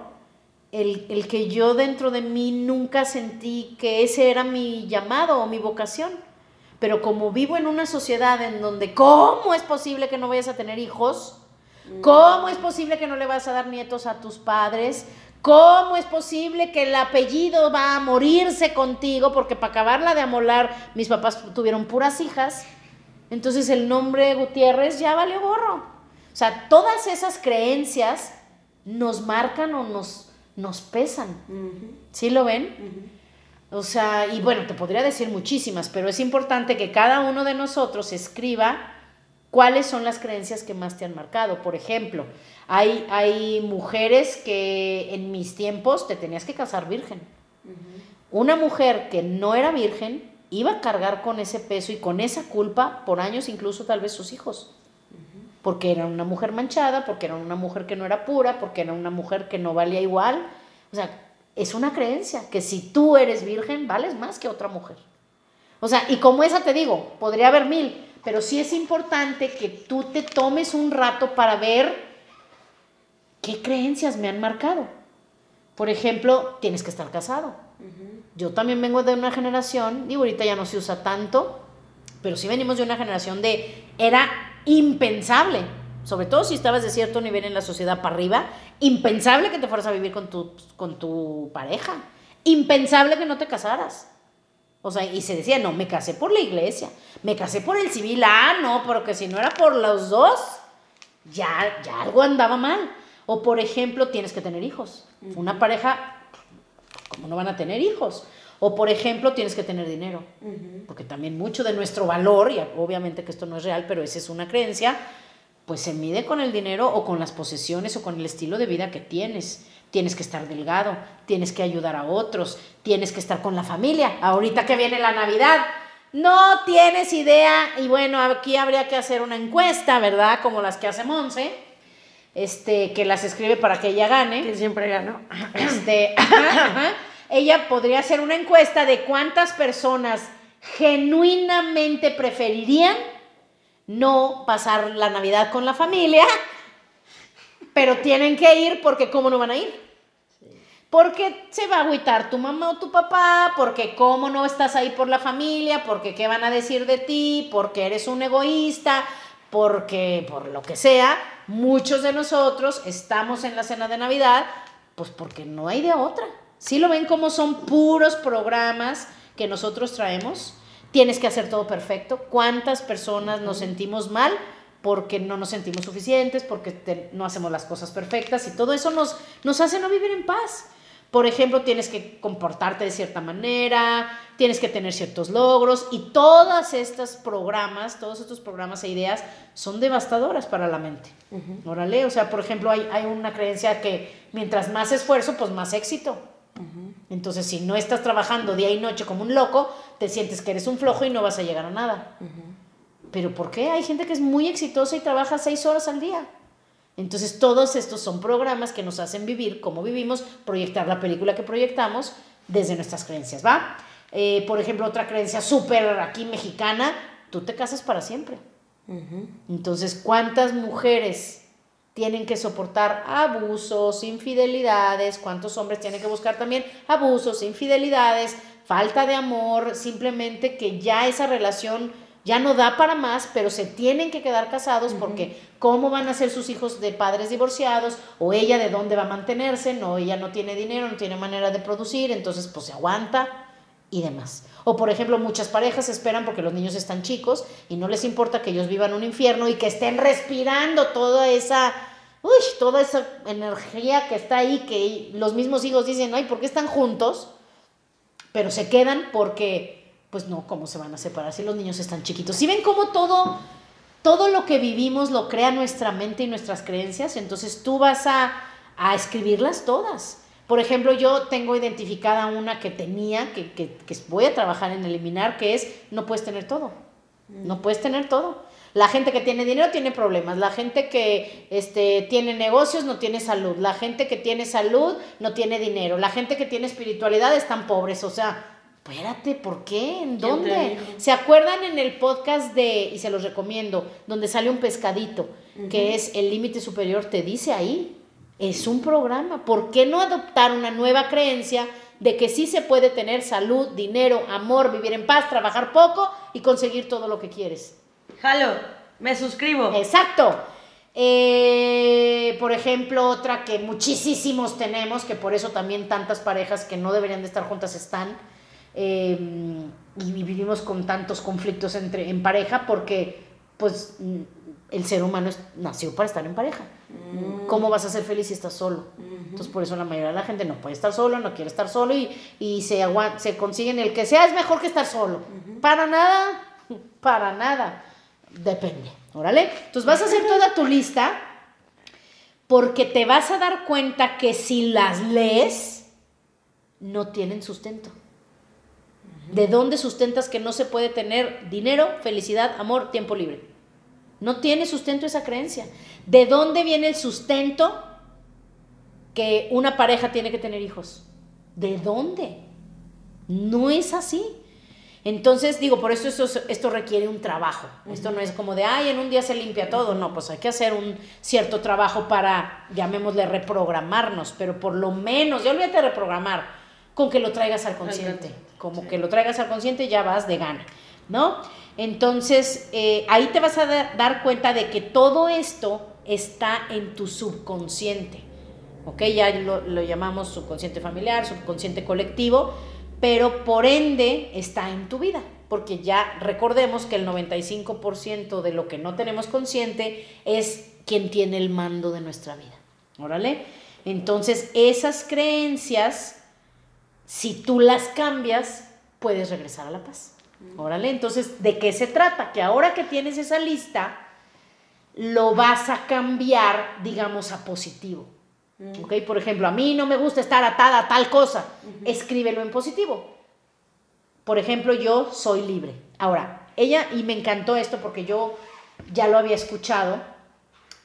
el, el que yo dentro de mí nunca sentí que ese era mi llamado o mi vocación. Pero como vivo en una sociedad en donde, ¿cómo es posible que no vayas a tener hijos? ¿Cómo es posible que no le vas a dar nietos a tus padres? ¿Cómo es posible que el apellido va a morirse contigo? Porque para acabarla de amolar, mis papás tuvieron puras hijas. Entonces el nombre Gutiérrez ya valió gorro. O sea, todas esas creencias nos marcan o nos, nos pesan. ¿Sí lo ven? O sea, y bueno, te podría decir muchísimas, pero es importante que cada uno de nosotros escriba cuáles son las creencias que más te han marcado. Por ejemplo, hay, hay mujeres que en mis tiempos te tenías que casar virgen. Una mujer que no era virgen iba a cargar con ese peso y con esa culpa por años, incluso tal vez sus hijos. Porque era una mujer manchada, porque era una mujer que no era pura, porque era una mujer que no valía igual. O sea, es una creencia que si tú eres virgen, vales más que otra mujer. O sea, y como esa te digo, podría haber mil, pero sí es importante que tú te tomes un rato para ver qué creencias me han marcado. Por ejemplo, tienes que estar casado. Yo también vengo de una generación, digo, ahorita ya no se usa tanto, pero sí venimos de una generación de, era impensable, sobre todo si estabas de cierto nivel en la sociedad para arriba, impensable que te fueras a vivir con tu, con tu pareja, impensable que no te casaras. O sea, y se decía, no, me casé por la iglesia, me casé por el civil, ah, no, porque si no era por los dos, ya, ya algo andaba mal. O por ejemplo, tienes que tener hijos. Una pareja, ¿cómo no van a tener hijos? O por ejemplo, tienes que tener dinero. Porque también mucho de nuestro valor, y obviamente que esto no es real, pero esa es una creencia, pues se mide con el dinero o con las posesiones o con el estilo de vida que tienes. Tienes que estar delgado, tienes que ayudar a otros, tienes que estar con la familia. Ahorita que viene la Navidad, no tienes idea. Y bueno, aquí habría que hacer una encuesta, ¿verdad? Como las que hace Monse, este, que las escribe para que ella gane. Que siempre gano. Este, ajá, ella podría hacer una encuesta de cuántas personas genuinamente preferirían no pasar la Navidad con la familia, pero tienen que ir porque ¿cómo no van a ir? Porque se va a agüitar tu mamá o tu papá, porque cómo no estás ahí por la familia, porque qué van a decir de ti, porque eres un egoísta, porque por lo que sea, muchos de nosotros estamos en la cena de Navidad, pues porque no hay de otra. Si lo ven como son puros programas que nosotros traemos, tienes que hacer todo perfecto. ¿Cuántas personas nos sentimos mal? porque no nos sentimos suficientes, porque no hacemos las cosas perfectas y todo eso nos, nos hace no vivir en paz. Por ejemplo, tienes que comportarte de cierta manera, tienes que tener ciertos logros y todas estas programas, todos estos programas e ideas son devastadoras para la mente. Órale, o sea, por ejemplo, hay, hay, una creencia que mientras más esfuerzo, pues más éxito. Entonces, si no estás trabajando día y noche como un loco, te sientes que eres un flojo y no vas a llegar a nada. Pero ¿por qué? Hay gente que es muy exitosa y trabaja seis horas al día. Entonces todos estos son programas que nos hacen vivir como vivimos, proyectar la película que proyectamos desde nuestras creencias, ¿va? Eh, por ejemplo, otra creencia súper aquí mexicana, tú te casas para siempre. Entonces, ¿cuántas mujeres tienen que soportar abusos, infidelidades? ¿Cuántos hombres tienen que buscar también abusos, infidelidades, falta de amor? Simplemente que ya esa relación ya no da para más, pero se tienen que quedar casados porque cómo van a ser sus hijos de padres divorciados o ella de dónde va a mantenerse, no, ella no tiene dinero, no tiene manera de producir, entonces pues se aguanta y demás. O por ejemplo, muchas parejas esperan porque los niños están chicos y no les importa que ellos vivan un infierno y que estén respirando toda esa uy, toda esa energía que está ahí que los mismos hijos dicen, "Ay, ¿por qué están juntos?" Pero se quedan porque pues no, ¿cómo se van a separar si los niños están chiquitos? Si ven cómo todo, todo lo que vivimos lo crea nuestra mente y nuestras creencias, entonces tú vas a, a escribirlas todas. Por ejemplo, yo tengo identificada una que tenía, que, que, que, voy a trabajar en eliminar, que es, no puedes tener todo. No puedes tener todo. La gente que tiene dinero tiene problemas. La gente que este, tiene negocios no tiene salud. La gente que tiene salud no tiene dinero. La gente que tiene espiritualidad están pobres. O sea, espérate, ¿por qué? ¿En dónde? ¿Se acuerdan en el podcast de, y se los recomiendo, donde sale un pescadito, que es el límite superior, te dice ahí, es un programa. ¿Por qué no adoptar una nueva creencia de que sí se puede tener salud, dinero, amor, vivir en paz, trabajar poco y conseguir todo lo que quieres? Jalo, me suscribo. Exacto. Eh, por ejemplo, otra que muchísimos tenemos, que por eso también tantas parejas que no deberían de estar juntas están, Em, y vivimos con tantos conflictos entre, en pareja porque pues el ser humano nació para estar en pareja. Mm. ¿Cómo vas a ser feliz si estás solo? Entonces por eso la mayoría de la gente no puede estar solo, no quiere estar solo y, y se, se consiguen el que sea es mejor que estar solo. Para nada, para nada. Depende. Órale. Entonces vas a hacer toda tu lista porque te vas a dar cuenta que si las lees, no tienen sustento. ¿De dónde sustentas que no se puede tener dinero, felicidad, amor, tiempo libre? No tiene sustento esa creencia. ¿De dónde viene el sustento que una pareja tiene que tener hijos? ¿De dónde? No es así. Entonces, digo, por eso esto, esto requiere un trabajo. Esto no es como de, ay, en un día se limpia todo. No, pues hay que hacer un cierto trabajo para, llamémosle, reprogramarnos. Pero por lo menos, ya olvídate de reprogramar, con que lo traigas al consciente como que lo traigas al consciente, ya vas de gana, ¿no? Entonces, eh, ahí te vas a dar cuenta de que todo esto está en tu subconsciente, ¿ok? Ya lo, lo llamamos subconsciente familiar, subconsciente colectivo, pero por ende está en tu vida, porque ya recordemos que el 95% de lo que no tenemos consciente es quien tiene el mando de nuestra vida, ¿órale? Entonces, esas creencias si tú las cambias, puedes regresar a la paz. Órale, entonces, ¿de qué se trata? Que ahora que tienes esa lista, lo vas a cambiar, digamos, a positivo. ¿Ok? Por ejemplo, a mí no me gusta estar atada a tal cosa. Escríbelo en positivo. Por ejemplo, yo soy libre. Ahora, ella, y me encantó esto porque yo ya lo había escuchado,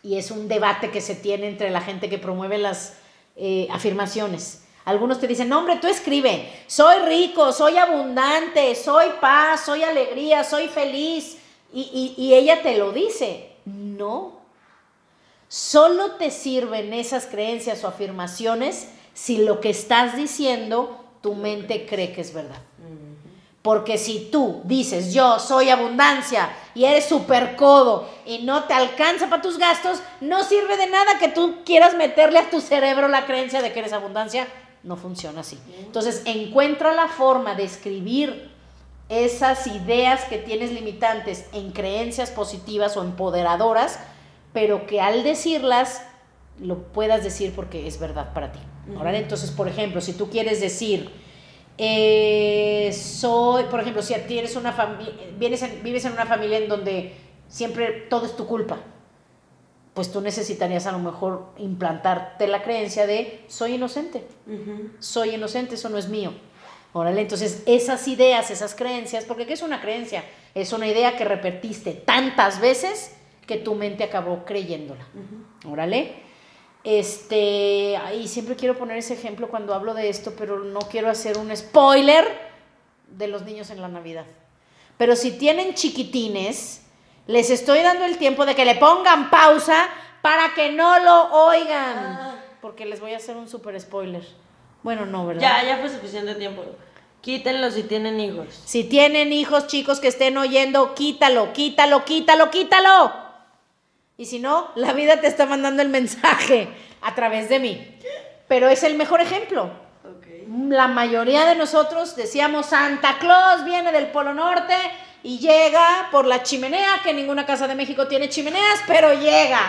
y es un debate que se tiene entre la gente que promueve las eh, afirmaciones. Algunos te dicen, no, hombre, tú escribe, soy rico, soy abundante, soy paz, soy alegría, soy feliz. Y, ella te lo dice. No. Solo te sirven esas creencias o afirmaciones si lo que estás diciendo tu mente cree que es verdad. Porque si tú dices yo soy abundancia y eres súper codo y no te alcanza para tus gastos, no sirve de nada que tú quieras meterle a tu cerebro la creencia de que eres abundancia. No funciona así. Entonces encuentra la forma de escribir esas ideas que tienes limitantes en creencias positivas o empoderadoras, pero que al decirlas lo puedas decir porque es verdad para ti. Entonces, por ejemplo, si tú quieres decir, eh, soy, por ejemplo, si tienes una familia, vives en una familia en donde siempre todo es tu culpa, pues tú necesitarías a lo mejor implantarte la creencia de soy inocente, soy inocente, eso no es mío. Órale, entonces esas ideas, esas creencias, porque ¿qué es una creencia? Es una idea que repetiste tantas veces que tu mente acabó creyéndola. Órale. Este, y siempre quiero poner ese ejemplo cuando hablo de esto, pero no quiero hacer un spoiler de los niños en la Navidad. Pero si tienen chiquitines, les estoy dando el tiempo de que le pongan pausa para que no lo oigan. Ah. Porque les voy a hacer un super spoiler. Bueno, no, ¿verdad? Ya, ya fue suficiente tiempo. Quítenlo si tienen hijos. Si tienen hijos, chicos que estén oyendo, quítalo, quítalo, quítalo, quítalo. Y si no, la vida te está mandando el mensaje a través de mí. Pero es el mejor ejemplo. La mayoría de nosotros decíamos, Santa Claus viene del Polo Norte y llega por la chimenea, que ninguna casa de México tiene chimeneas, pero llega.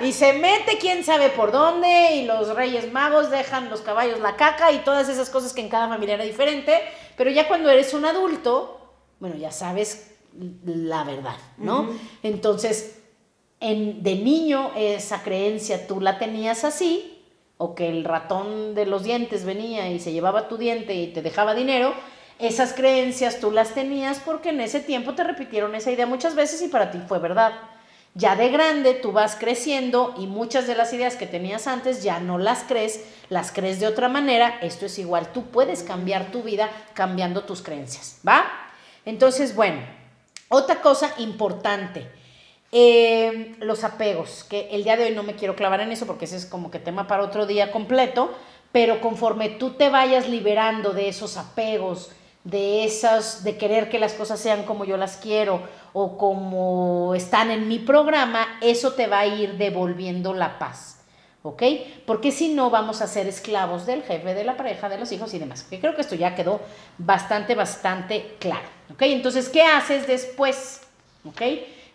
Y se mete quién sabe por dónde, y los Reyes Magos dejan los caballos la caca y todas esas cosas que en cada familia era diferente. Pero ya cuando eres un adulto, bueno, ya sabes la verdad, ¿no? Entonces, de niño esa creencia tú la tenías así, o que el ratón de los dientes venía y se llevaba tu diente y te dejaba dinero, esas creencias tú las tenías porque en ese tiempo te repitieron esa idea muchas veces y para ti fue verdad. Ya de grande tú vas creciendo y muchas de las ideas que tenías antes ya no las crees, las crees de otra manera. Esto es igual, tú puedes cambiar tu vida cambiando tus creencias, ¿va? Entonces, bueno, otra cosa importante eh, los apegos, que el día de hoy no me quiero clavar en eso porque ese es como que tema para otro día completo, pero conforme tú te vayas liberando de esos apegos, de esas, de querer que las cosas sean como yo las quiero o como están en mi programa, eso te va a ir devolviendo la paz. ¿ok? Porque si no vamos a ser esclavos del jefe, de la pareja, de los hijos y demás. Que creo que esto ya quedó bastante, bastante claro, ¿ok? Entonces, ¿qué haces después? ¿Ok?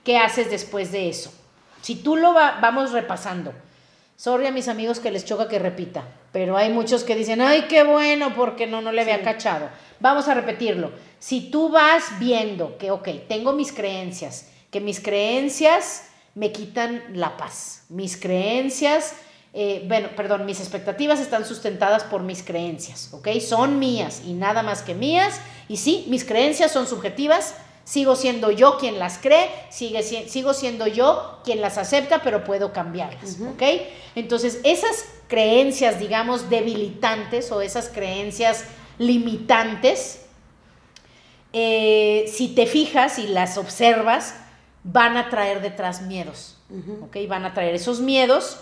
¿Qué haces después de eso? Si tú lo vamos repasando. Sorry a mis amigos que les choca que repita, pero hay muchos que dicen, ay, qué bueno, porque no, no le había cachado. Vamos a repetirlo. Si tú vas viendo que, ok, tengo mis creencias, que mis creencias me quitan la paz, mis creencias, eh, bueno, perdón, mis expectativas están sustentadas por mis creencias, ¿ok? Son mías y nada más que mías. Y sí, mis creencias son subjetivas, Sigo siendo yo quien las cree, sigue, sigo siendo yo quien las acepta, pero puedo cambiarlas, ¿ok? Entonces, esas creencias, digamos, debilitantes o esas creencias limitantes, eh, si te fijas y las observas, van a traer detrás miedos, ¿ok? Van a traer esos miedos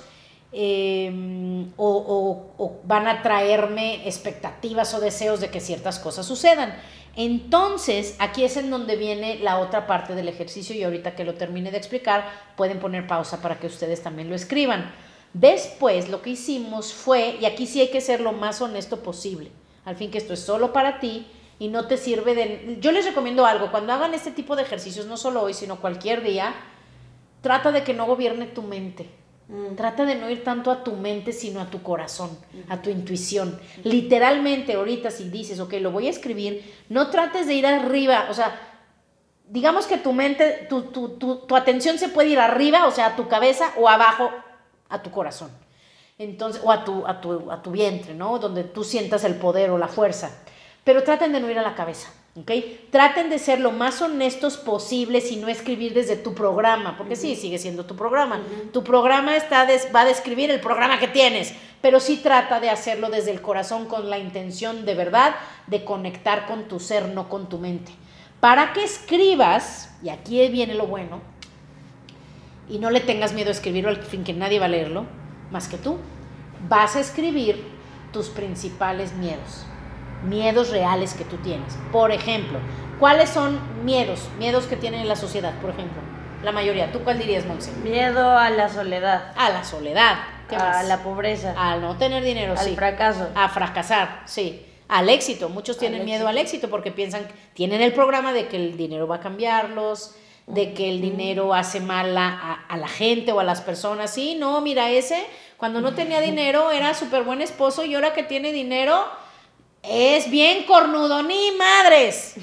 em, o, van a traerme expectativas o deseos de que ciertas cosas sucedan. Entonces, aquí es en donde viene la otra parte del ejercicio y ahorita que lo termine de explicar, pueden poner pausa para que ustedes también lo escriban. Después, lo que hicimos fue, y aquí sí hay que ser lo más honesto posible, al fin que esto es solo para ti y no te sirve de... Yo les recomiendo algo, cuando hagan este tipo de ejercicios, no solo hoy, sino cualquier día, trata de que no gobierne tu mente Mm. Trata de no ir tanto a tu mente, sino a tu corazón, a tu intuición. Literalmente, ahorita si dices, ok, lo voy a escribir, no trates de ir arriba, o sea, digamos que tu mente, tu, tu, tu, atención se puede ir arriba, o sea, a tu cabeza, o abajo, a tu corazón. Entonces, o a tu, a tu, a tu vientre, ¿no? Donde tú sientas el poder o la fuerza. Pero traten de no ir a la cabeza. Traten de ser lo más honestos posibles y no escribir desde tu programa, porque sí, sigue siendo tu programa. Tu programa está va a describir el programa que tienes, pero sí trata de hacerlo desde el corazón con la intención de verdad de conectar con tu ser, no con tu mente. Para que escribas, y aquí viene lo bueno, y no le tengas miedo a escribirlo al fin que nadie va a leerlo, más que tú, vas a escribir tus principales miedos, miedos reales que tú tienes. Por ejemplo, ¿cuáles son miedos? Miedos que tiene la sociedad, por ejemplo. La mayoría. ¿Tú cuál dirías, Monse? Miedo a la soledad. A la soledad. ¿Qué a más? la pobreza. A no tener dinero, al sí. fracaso. A fracasar, sí. Al éxito. Muchos tienen Al miedo al éxito porque piensan, tienen el programa de que el dinero va a cambiarlos, de que el dinero hace mal a, a- a la gente o a las personas. Sí, no, mira, ese cuando no tenía dinero era súper buen esposo y ahora que tiene dinero es bien cornudo, ni madres.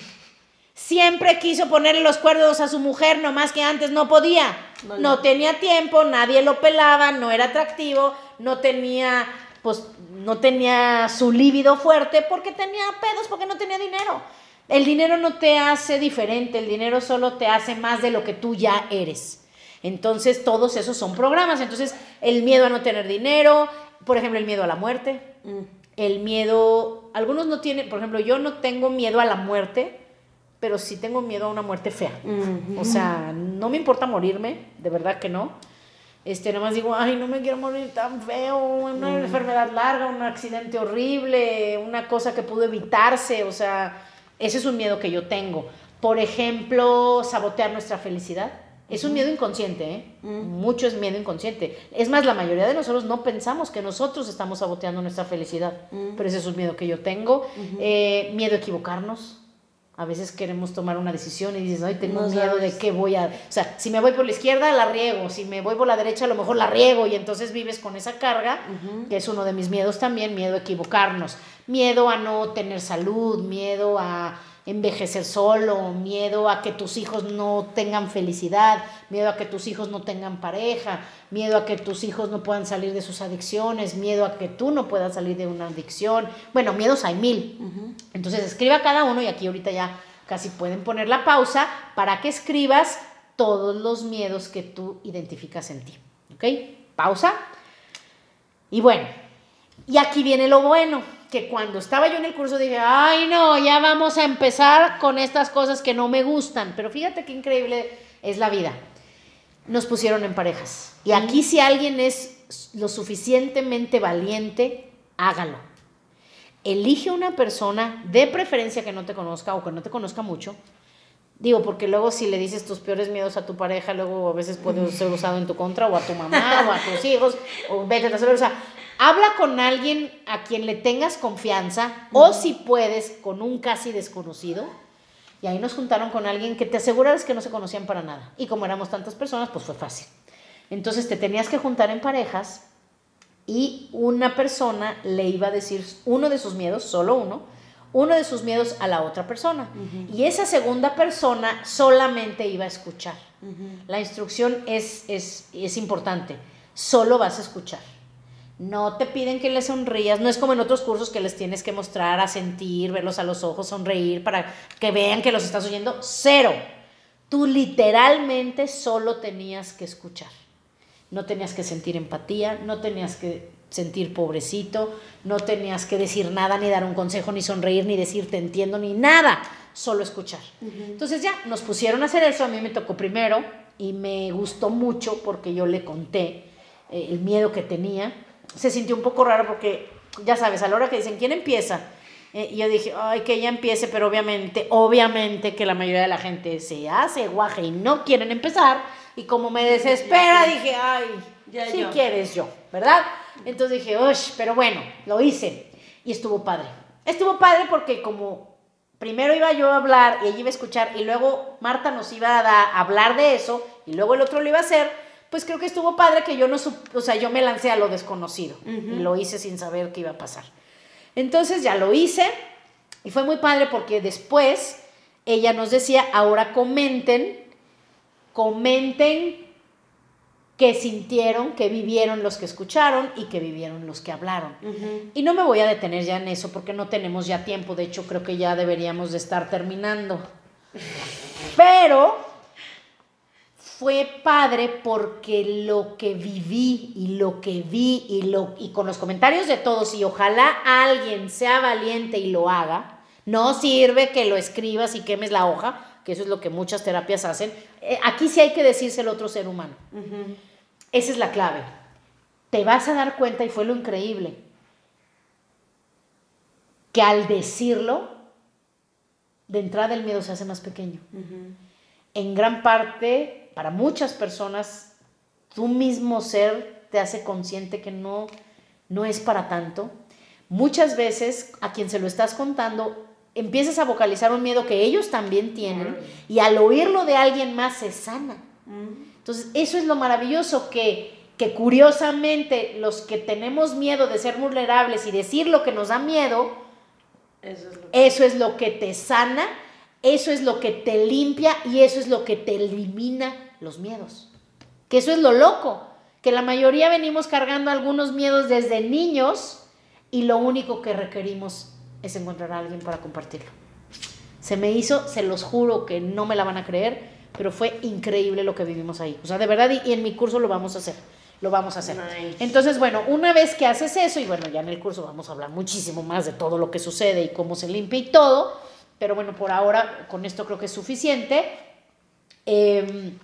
Siempre quiso ponerle los cuerdos a su mujer, nomás que antes no podía. No. tenía tiempo, nadie lo pelaba, no era atractivo, no tenía, pues, no tenía su líbido fuerte porque tenía pedos, porque no tenía dinero. El dinero no te hace diferente, el dinero solo te hace más de lo que tú ya eres. Entonces, todos esos son programas. Entonces, el miedo a no tener dinero, por ejemplo, el miedo a la muerte, Mm. el miedo, algunos no tienen, por ejemplo, yo no tengo miedo a la muerte, pero sí tengo miedo a una muerte fea. Mm. O sea, no me importa morirme, de verdad que no. Este, nada más digo, ay, no me quiero morir tan feo, una enfermedad larga, un accidente horrible, una cosa que pudo evitarse, o sea, ese es un miedo que yo tengo. Por ejemplo, sabotear nuestra felicidad. Es un miedo inconsciente, ¿eh? Mucho es miedo inconsciente. Es más, la mayoría de nosotros no pensamos que nosotros estamos saboteando nuestra felicidad, pero ese es un miedo que yo tengo. Eh, miedo a equivocarnos. A veces queremos tomar una decisión y dices, ay, tengo No miedo de qué voy a... O sea, si me voy por la izquierda, la riego. Si me voy por la derecha, a lo mejor la riego. Y entonces vives con esa carga, que es uno de mis miedos también, miedo a equivocarnos. Miedo a no tener salud, miedo a envejecer solo, miedo a que tus hijos no tengan felicidad, miedo a que tus hijos no tengan pareja, miedo a que tus hijos no puedan salir de sus adicciones, miedo a que tú no puedas salir de una adicción. Bueno, miedos hay mil. Entonces escriba cada uno y aquí ahorita ya casi pueden poner la pausa para que escribas todos los miedos que tú identificas en ti. ¿Ok? Pausa. Y bueno, y aquí viene lo bueno, que cuando estaba yo en el curso dije, ay no, ya vamos a empezar con estas cosas que no me gustan. Pero fíjate qué increíble es la vida. Nos pusieron en parejas. Y aquí si alguien es lo suficientemente valiente, hágalo. Elige una persona, de preferencia que no te conozca o que no te conozca mucho. Digo, porque luego si le dices tus peores miedos a tu pareja, luego a veces puede ser usado en tu contra, o a tu mamá, o a tus hijos, o vete a saber. O sea, habla con alguien a quien le tengas confianza, o si puedes, con un casi desconocido. Y ahí nos juntaron con alguien que te aseguras que no se conocían para nada. Y como éramos tantas personas, pues fue fácil. Entonces te tenías que juntar en parejas y una persona le iba a decir uno de sus miedos, solo uno, uno de sus miedos a la otra persona. Y esa segunda persona solamente iba a escuchar. La instrucción es, es, es importante. Solo vas a escuchar. No te piden que les sonrías, no es como en otros cursos que les tienes que mostrar, a sentir, verlos a los ojos, sonreír para que vean que los estás oyendo. Cero. Tú literalmente solo tenías que escuchar. No tenías que sentir empatía, no tenías que sentir pobrecito, no tenías que decir nada, ni dar un consejo, ni sonreír, ni decir te entiendo, ni nada, solo escuchar. Entonces ya nos pusieron a hacer eso, a mí me tocó primero y me gustó mucho porque yo le conté eh, el miedo que tenía. Se sintió un poco raro porque, ya sabes, a la hora que dicen, ¿quién empieza? Eh, y yo dije, ay, que ella empiece, pero obviamente, obviamente que la mayoría de la gente se hace guaje y no quieren empezar. Y como me desespera, dije, ay, Ya si yo. quieres yo, ¿verdad? Entonces dije, uy, pero bueno, lo hice. Y estuvo padre. Estuvo padre porque como primero iba yo a hablar y ella iba a escuchar y luego Marta nos iba a, da- a hablar de eso y luego el otro lo iba a hacer, pues creo que estuvo padre que yo no, o sea, yo me lancé a lo desconocido y lo hice sin saber qué iba a pasar. Entonces ya lo hice y fue muy padre porque después ella nos decía, ahora comenten, comenten qué sintieron, qué vivieron los que escucharon y qué vivieron los que hablaron. Y no me voy a detener ya en eso porque no tenemos ya tiempo, de hecho creo que ya deberíamos de estar terminando. Pero fue padre porque lo que viví y lo que vi y, lo, y con los comentarios de todos y ojalá alguien sea valiente y lo haga, no sirve que lo escribas y quemes la hoja, que eso es lo que muchas terapias hacen, eh, aquí sí hay que decírselo a otro ser humano. Esa es la clave. Te vas a dar cuenta, y fue lo increíble, que al decirlo, de entrada el miedo se hace más pequeño. En gran parte, para muchas personas, tu mismo ser te hace consciente que no, no es para tanto. Muchas veces a quien se lo estás contando, empiezas a vocalizar un miedo que ellos también tienen y al oírlo de alguien más se sana. Entonces, eso es lo maravilloso que, que curiosamente los que tenemos miedo de ser vulnerables y decir lo que nos da miedo, eso es lo que, te sana, eso es lo que te limpia y eso es lo que te elimina los miedos. Que eso es lo loco, que la mayoría venimos cargando algunos miedos desde niños y lo único que requerimos es encontrar a alguien para compartirlo. Se me hizo, se los juro que no me la van a creer, pero fue increíble lo que vivimos ahí. O sea, de verdad, y, en mi curso lo vamos a hacer. Lo vamos a hacer. Entonces, bueno, una vez que haces eso, y bueno, ya en el curso vamos a hablar muchísimo más de todo lo que sucede y cómo se limpia y todo, pero bueno, por ahora con esto creo que es suficiente. Em,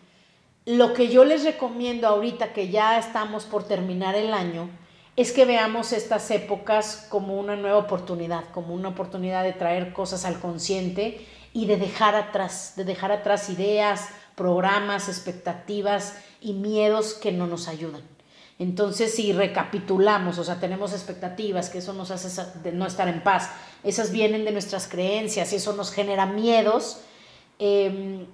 lo que yo les recomiendo ahorita que ya estamos por terminar el año, es que veamos estas épocas como una nueva oportunidad, como una oportunidad de traer cosas al consciente y de dejar atrás, de dejar atrás ideas, programas, expectativas y miedos que no nos ayudan. Entonces, si recapitulamos, o sea, tenemos expectativas, que eso nos hace de no estar en paz, esas vienen de nuestras creencias, eso nos genera miedos, eh,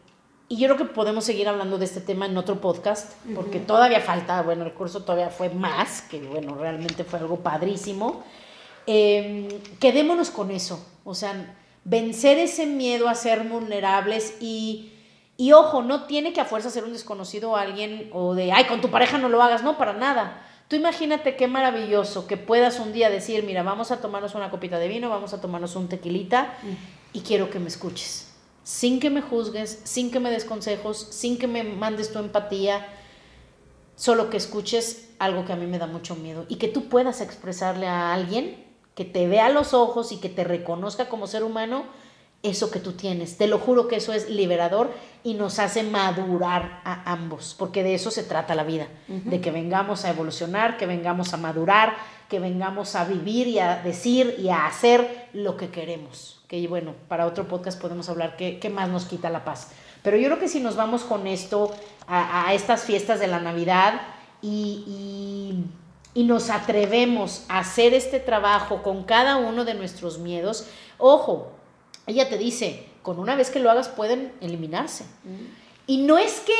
y yo creo que podemos seguir hablando de este tema en otro podcast, porque todavía falta, bueno, el curso todavía fue más, que bueno, realmente fue algo padrísimo. Em, quedémonos con eso, o sea, vencer ese miedo a ser vulnerables y, y ojo, no tiene que a fuerza ser un desconocido o alguien o de, ay, con tu pareja no lo hagas, no, para nada. Tú imagínate qué maravilloso que puedas un día decir, mira, vamos a tomarnos una copita de vino, vamos a tomarnos un tequilita y quiero que me escuches sin que me juzgues, sin que me des consejos, sin que me mandes tu empatía, solo que escuches algo que a mí me da mucho miedo y que tú puedas expresarle a alguien que te vea a los ojos y que te reconozca como ser humano eso que tú tienes. Te lo juro que eso es liberador y nos hace madurar a ambos, porque de eso se trata la vida, de que vengamos a evolucionar, que vengamos a madurar, que vengamos a vivir y a decir y a hacer lo que queremos que bueno, para otro podcast podemos hablar qué, qué más nos quita la paz. Pero yo creo que si nos vamos con esto a, a estas fiestas de la Navidad y, y, y, nos atrevemos a hacer este trabajo con cada uno de nuestros miedos, ojo, ella te dice, con una vez que lo hagas pueden eliminarse. Y no es que,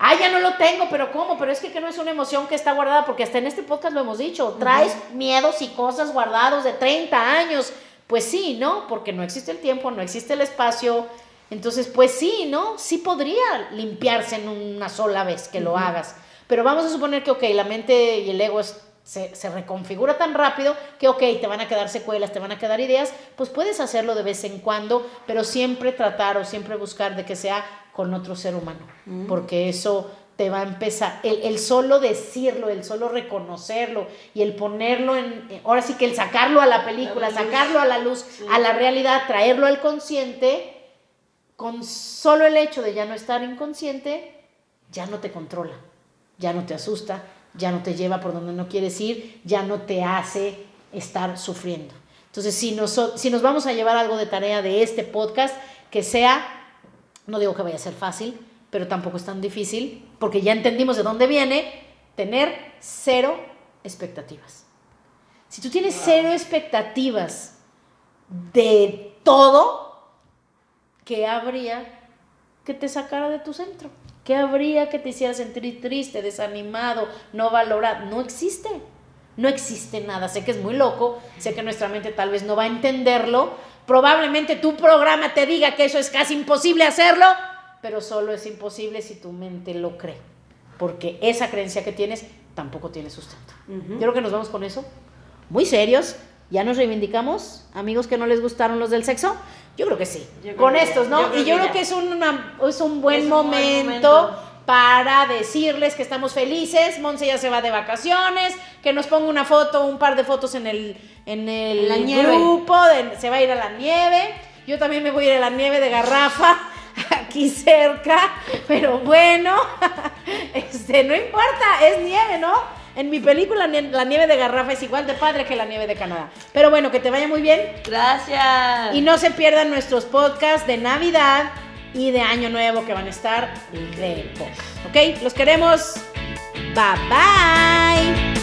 ah, ya no lo tengo, pero ¿cómo? Pero es que, que, no es una emoción que está guardada, porque hasta en este podcast lo hemos dicho, traes miedos y cosas guardados de 30 años, pues sí, ¿no? Porque no existe el tiempo, no existe el espacio. Entonces, pues sí, ¿no? Sí podría limpiarse en una sola vez que lo hagas. Pero vamos a suponer que, ok, la mente y el ego se, se, reconfigura tan rápido que, ok, te van a quedar secuelas, te van a quedar ideas, pues puedes hacerlo de vez en cuando, pero siempre tratar o siempre buscar de que sea con otro ser humano, porque eso te va a empezar, el, solo decirlo, el solo reconocerlo y el ponerlo en, ahora sí que el sacarlo a la película, sacarlo a la luz, a la realidad, traerlo al consciente, con solo el hecho de ya no estar inconsciente, ya no te controla, ya no te asusta, ya no te lleva por donde no quieres ir, ya no te hace estar sufriendo. Entonces, si nos, si nos vamos a llevar algo de tarea de este podcast, que sea, no digo que vaya a ser fácil, pero tampoco es tan difícil, porque ya entendimos de dónde viene, tener cero expectativas. Si tú tienes cero expectativas de todo, ¿qué habría que te sacara de tu centro? ¿Qué habría que te hiciera sentir triste, desanimado, no valorado? No existe. No existe nada. Sé que es muy loco, sé que nuestra mente tal vez no va a entenderlo. Probablemente tu programa te diga que eso es casi imposible hacerlo, pero solo es imposible si tu mente lo cree, porque esa creencia que tienes tampoco tiene sustento. Yo creo que nos vamos con eso, muy serios, ya nos reivindicamos, amigos que no les gustaron los del sexo, yo creo que sí, con estos, ¿no? y yo creo que es, una, es un buen, momento, para decirles que estamos felices, Monse ya se va de vacaciones, que nos ponga una foto, un par de fotos en el, en el grupo, se va a ir a la nieve, yo también me voy a ir a la nieve de garrafa aquí cerca, pero bueno, este, no importa, es nieve, ¿no? En mi película la nieve de garrafa es igual de padre que la nieve de Canadá. Pero bueno, que te vaya muy bien. Gracias. Y no se pierdan nuestros podcasts de Navidad y de Año Nuevo que van a estar increíbles. ¿Ok? Los queremos. Bye bye.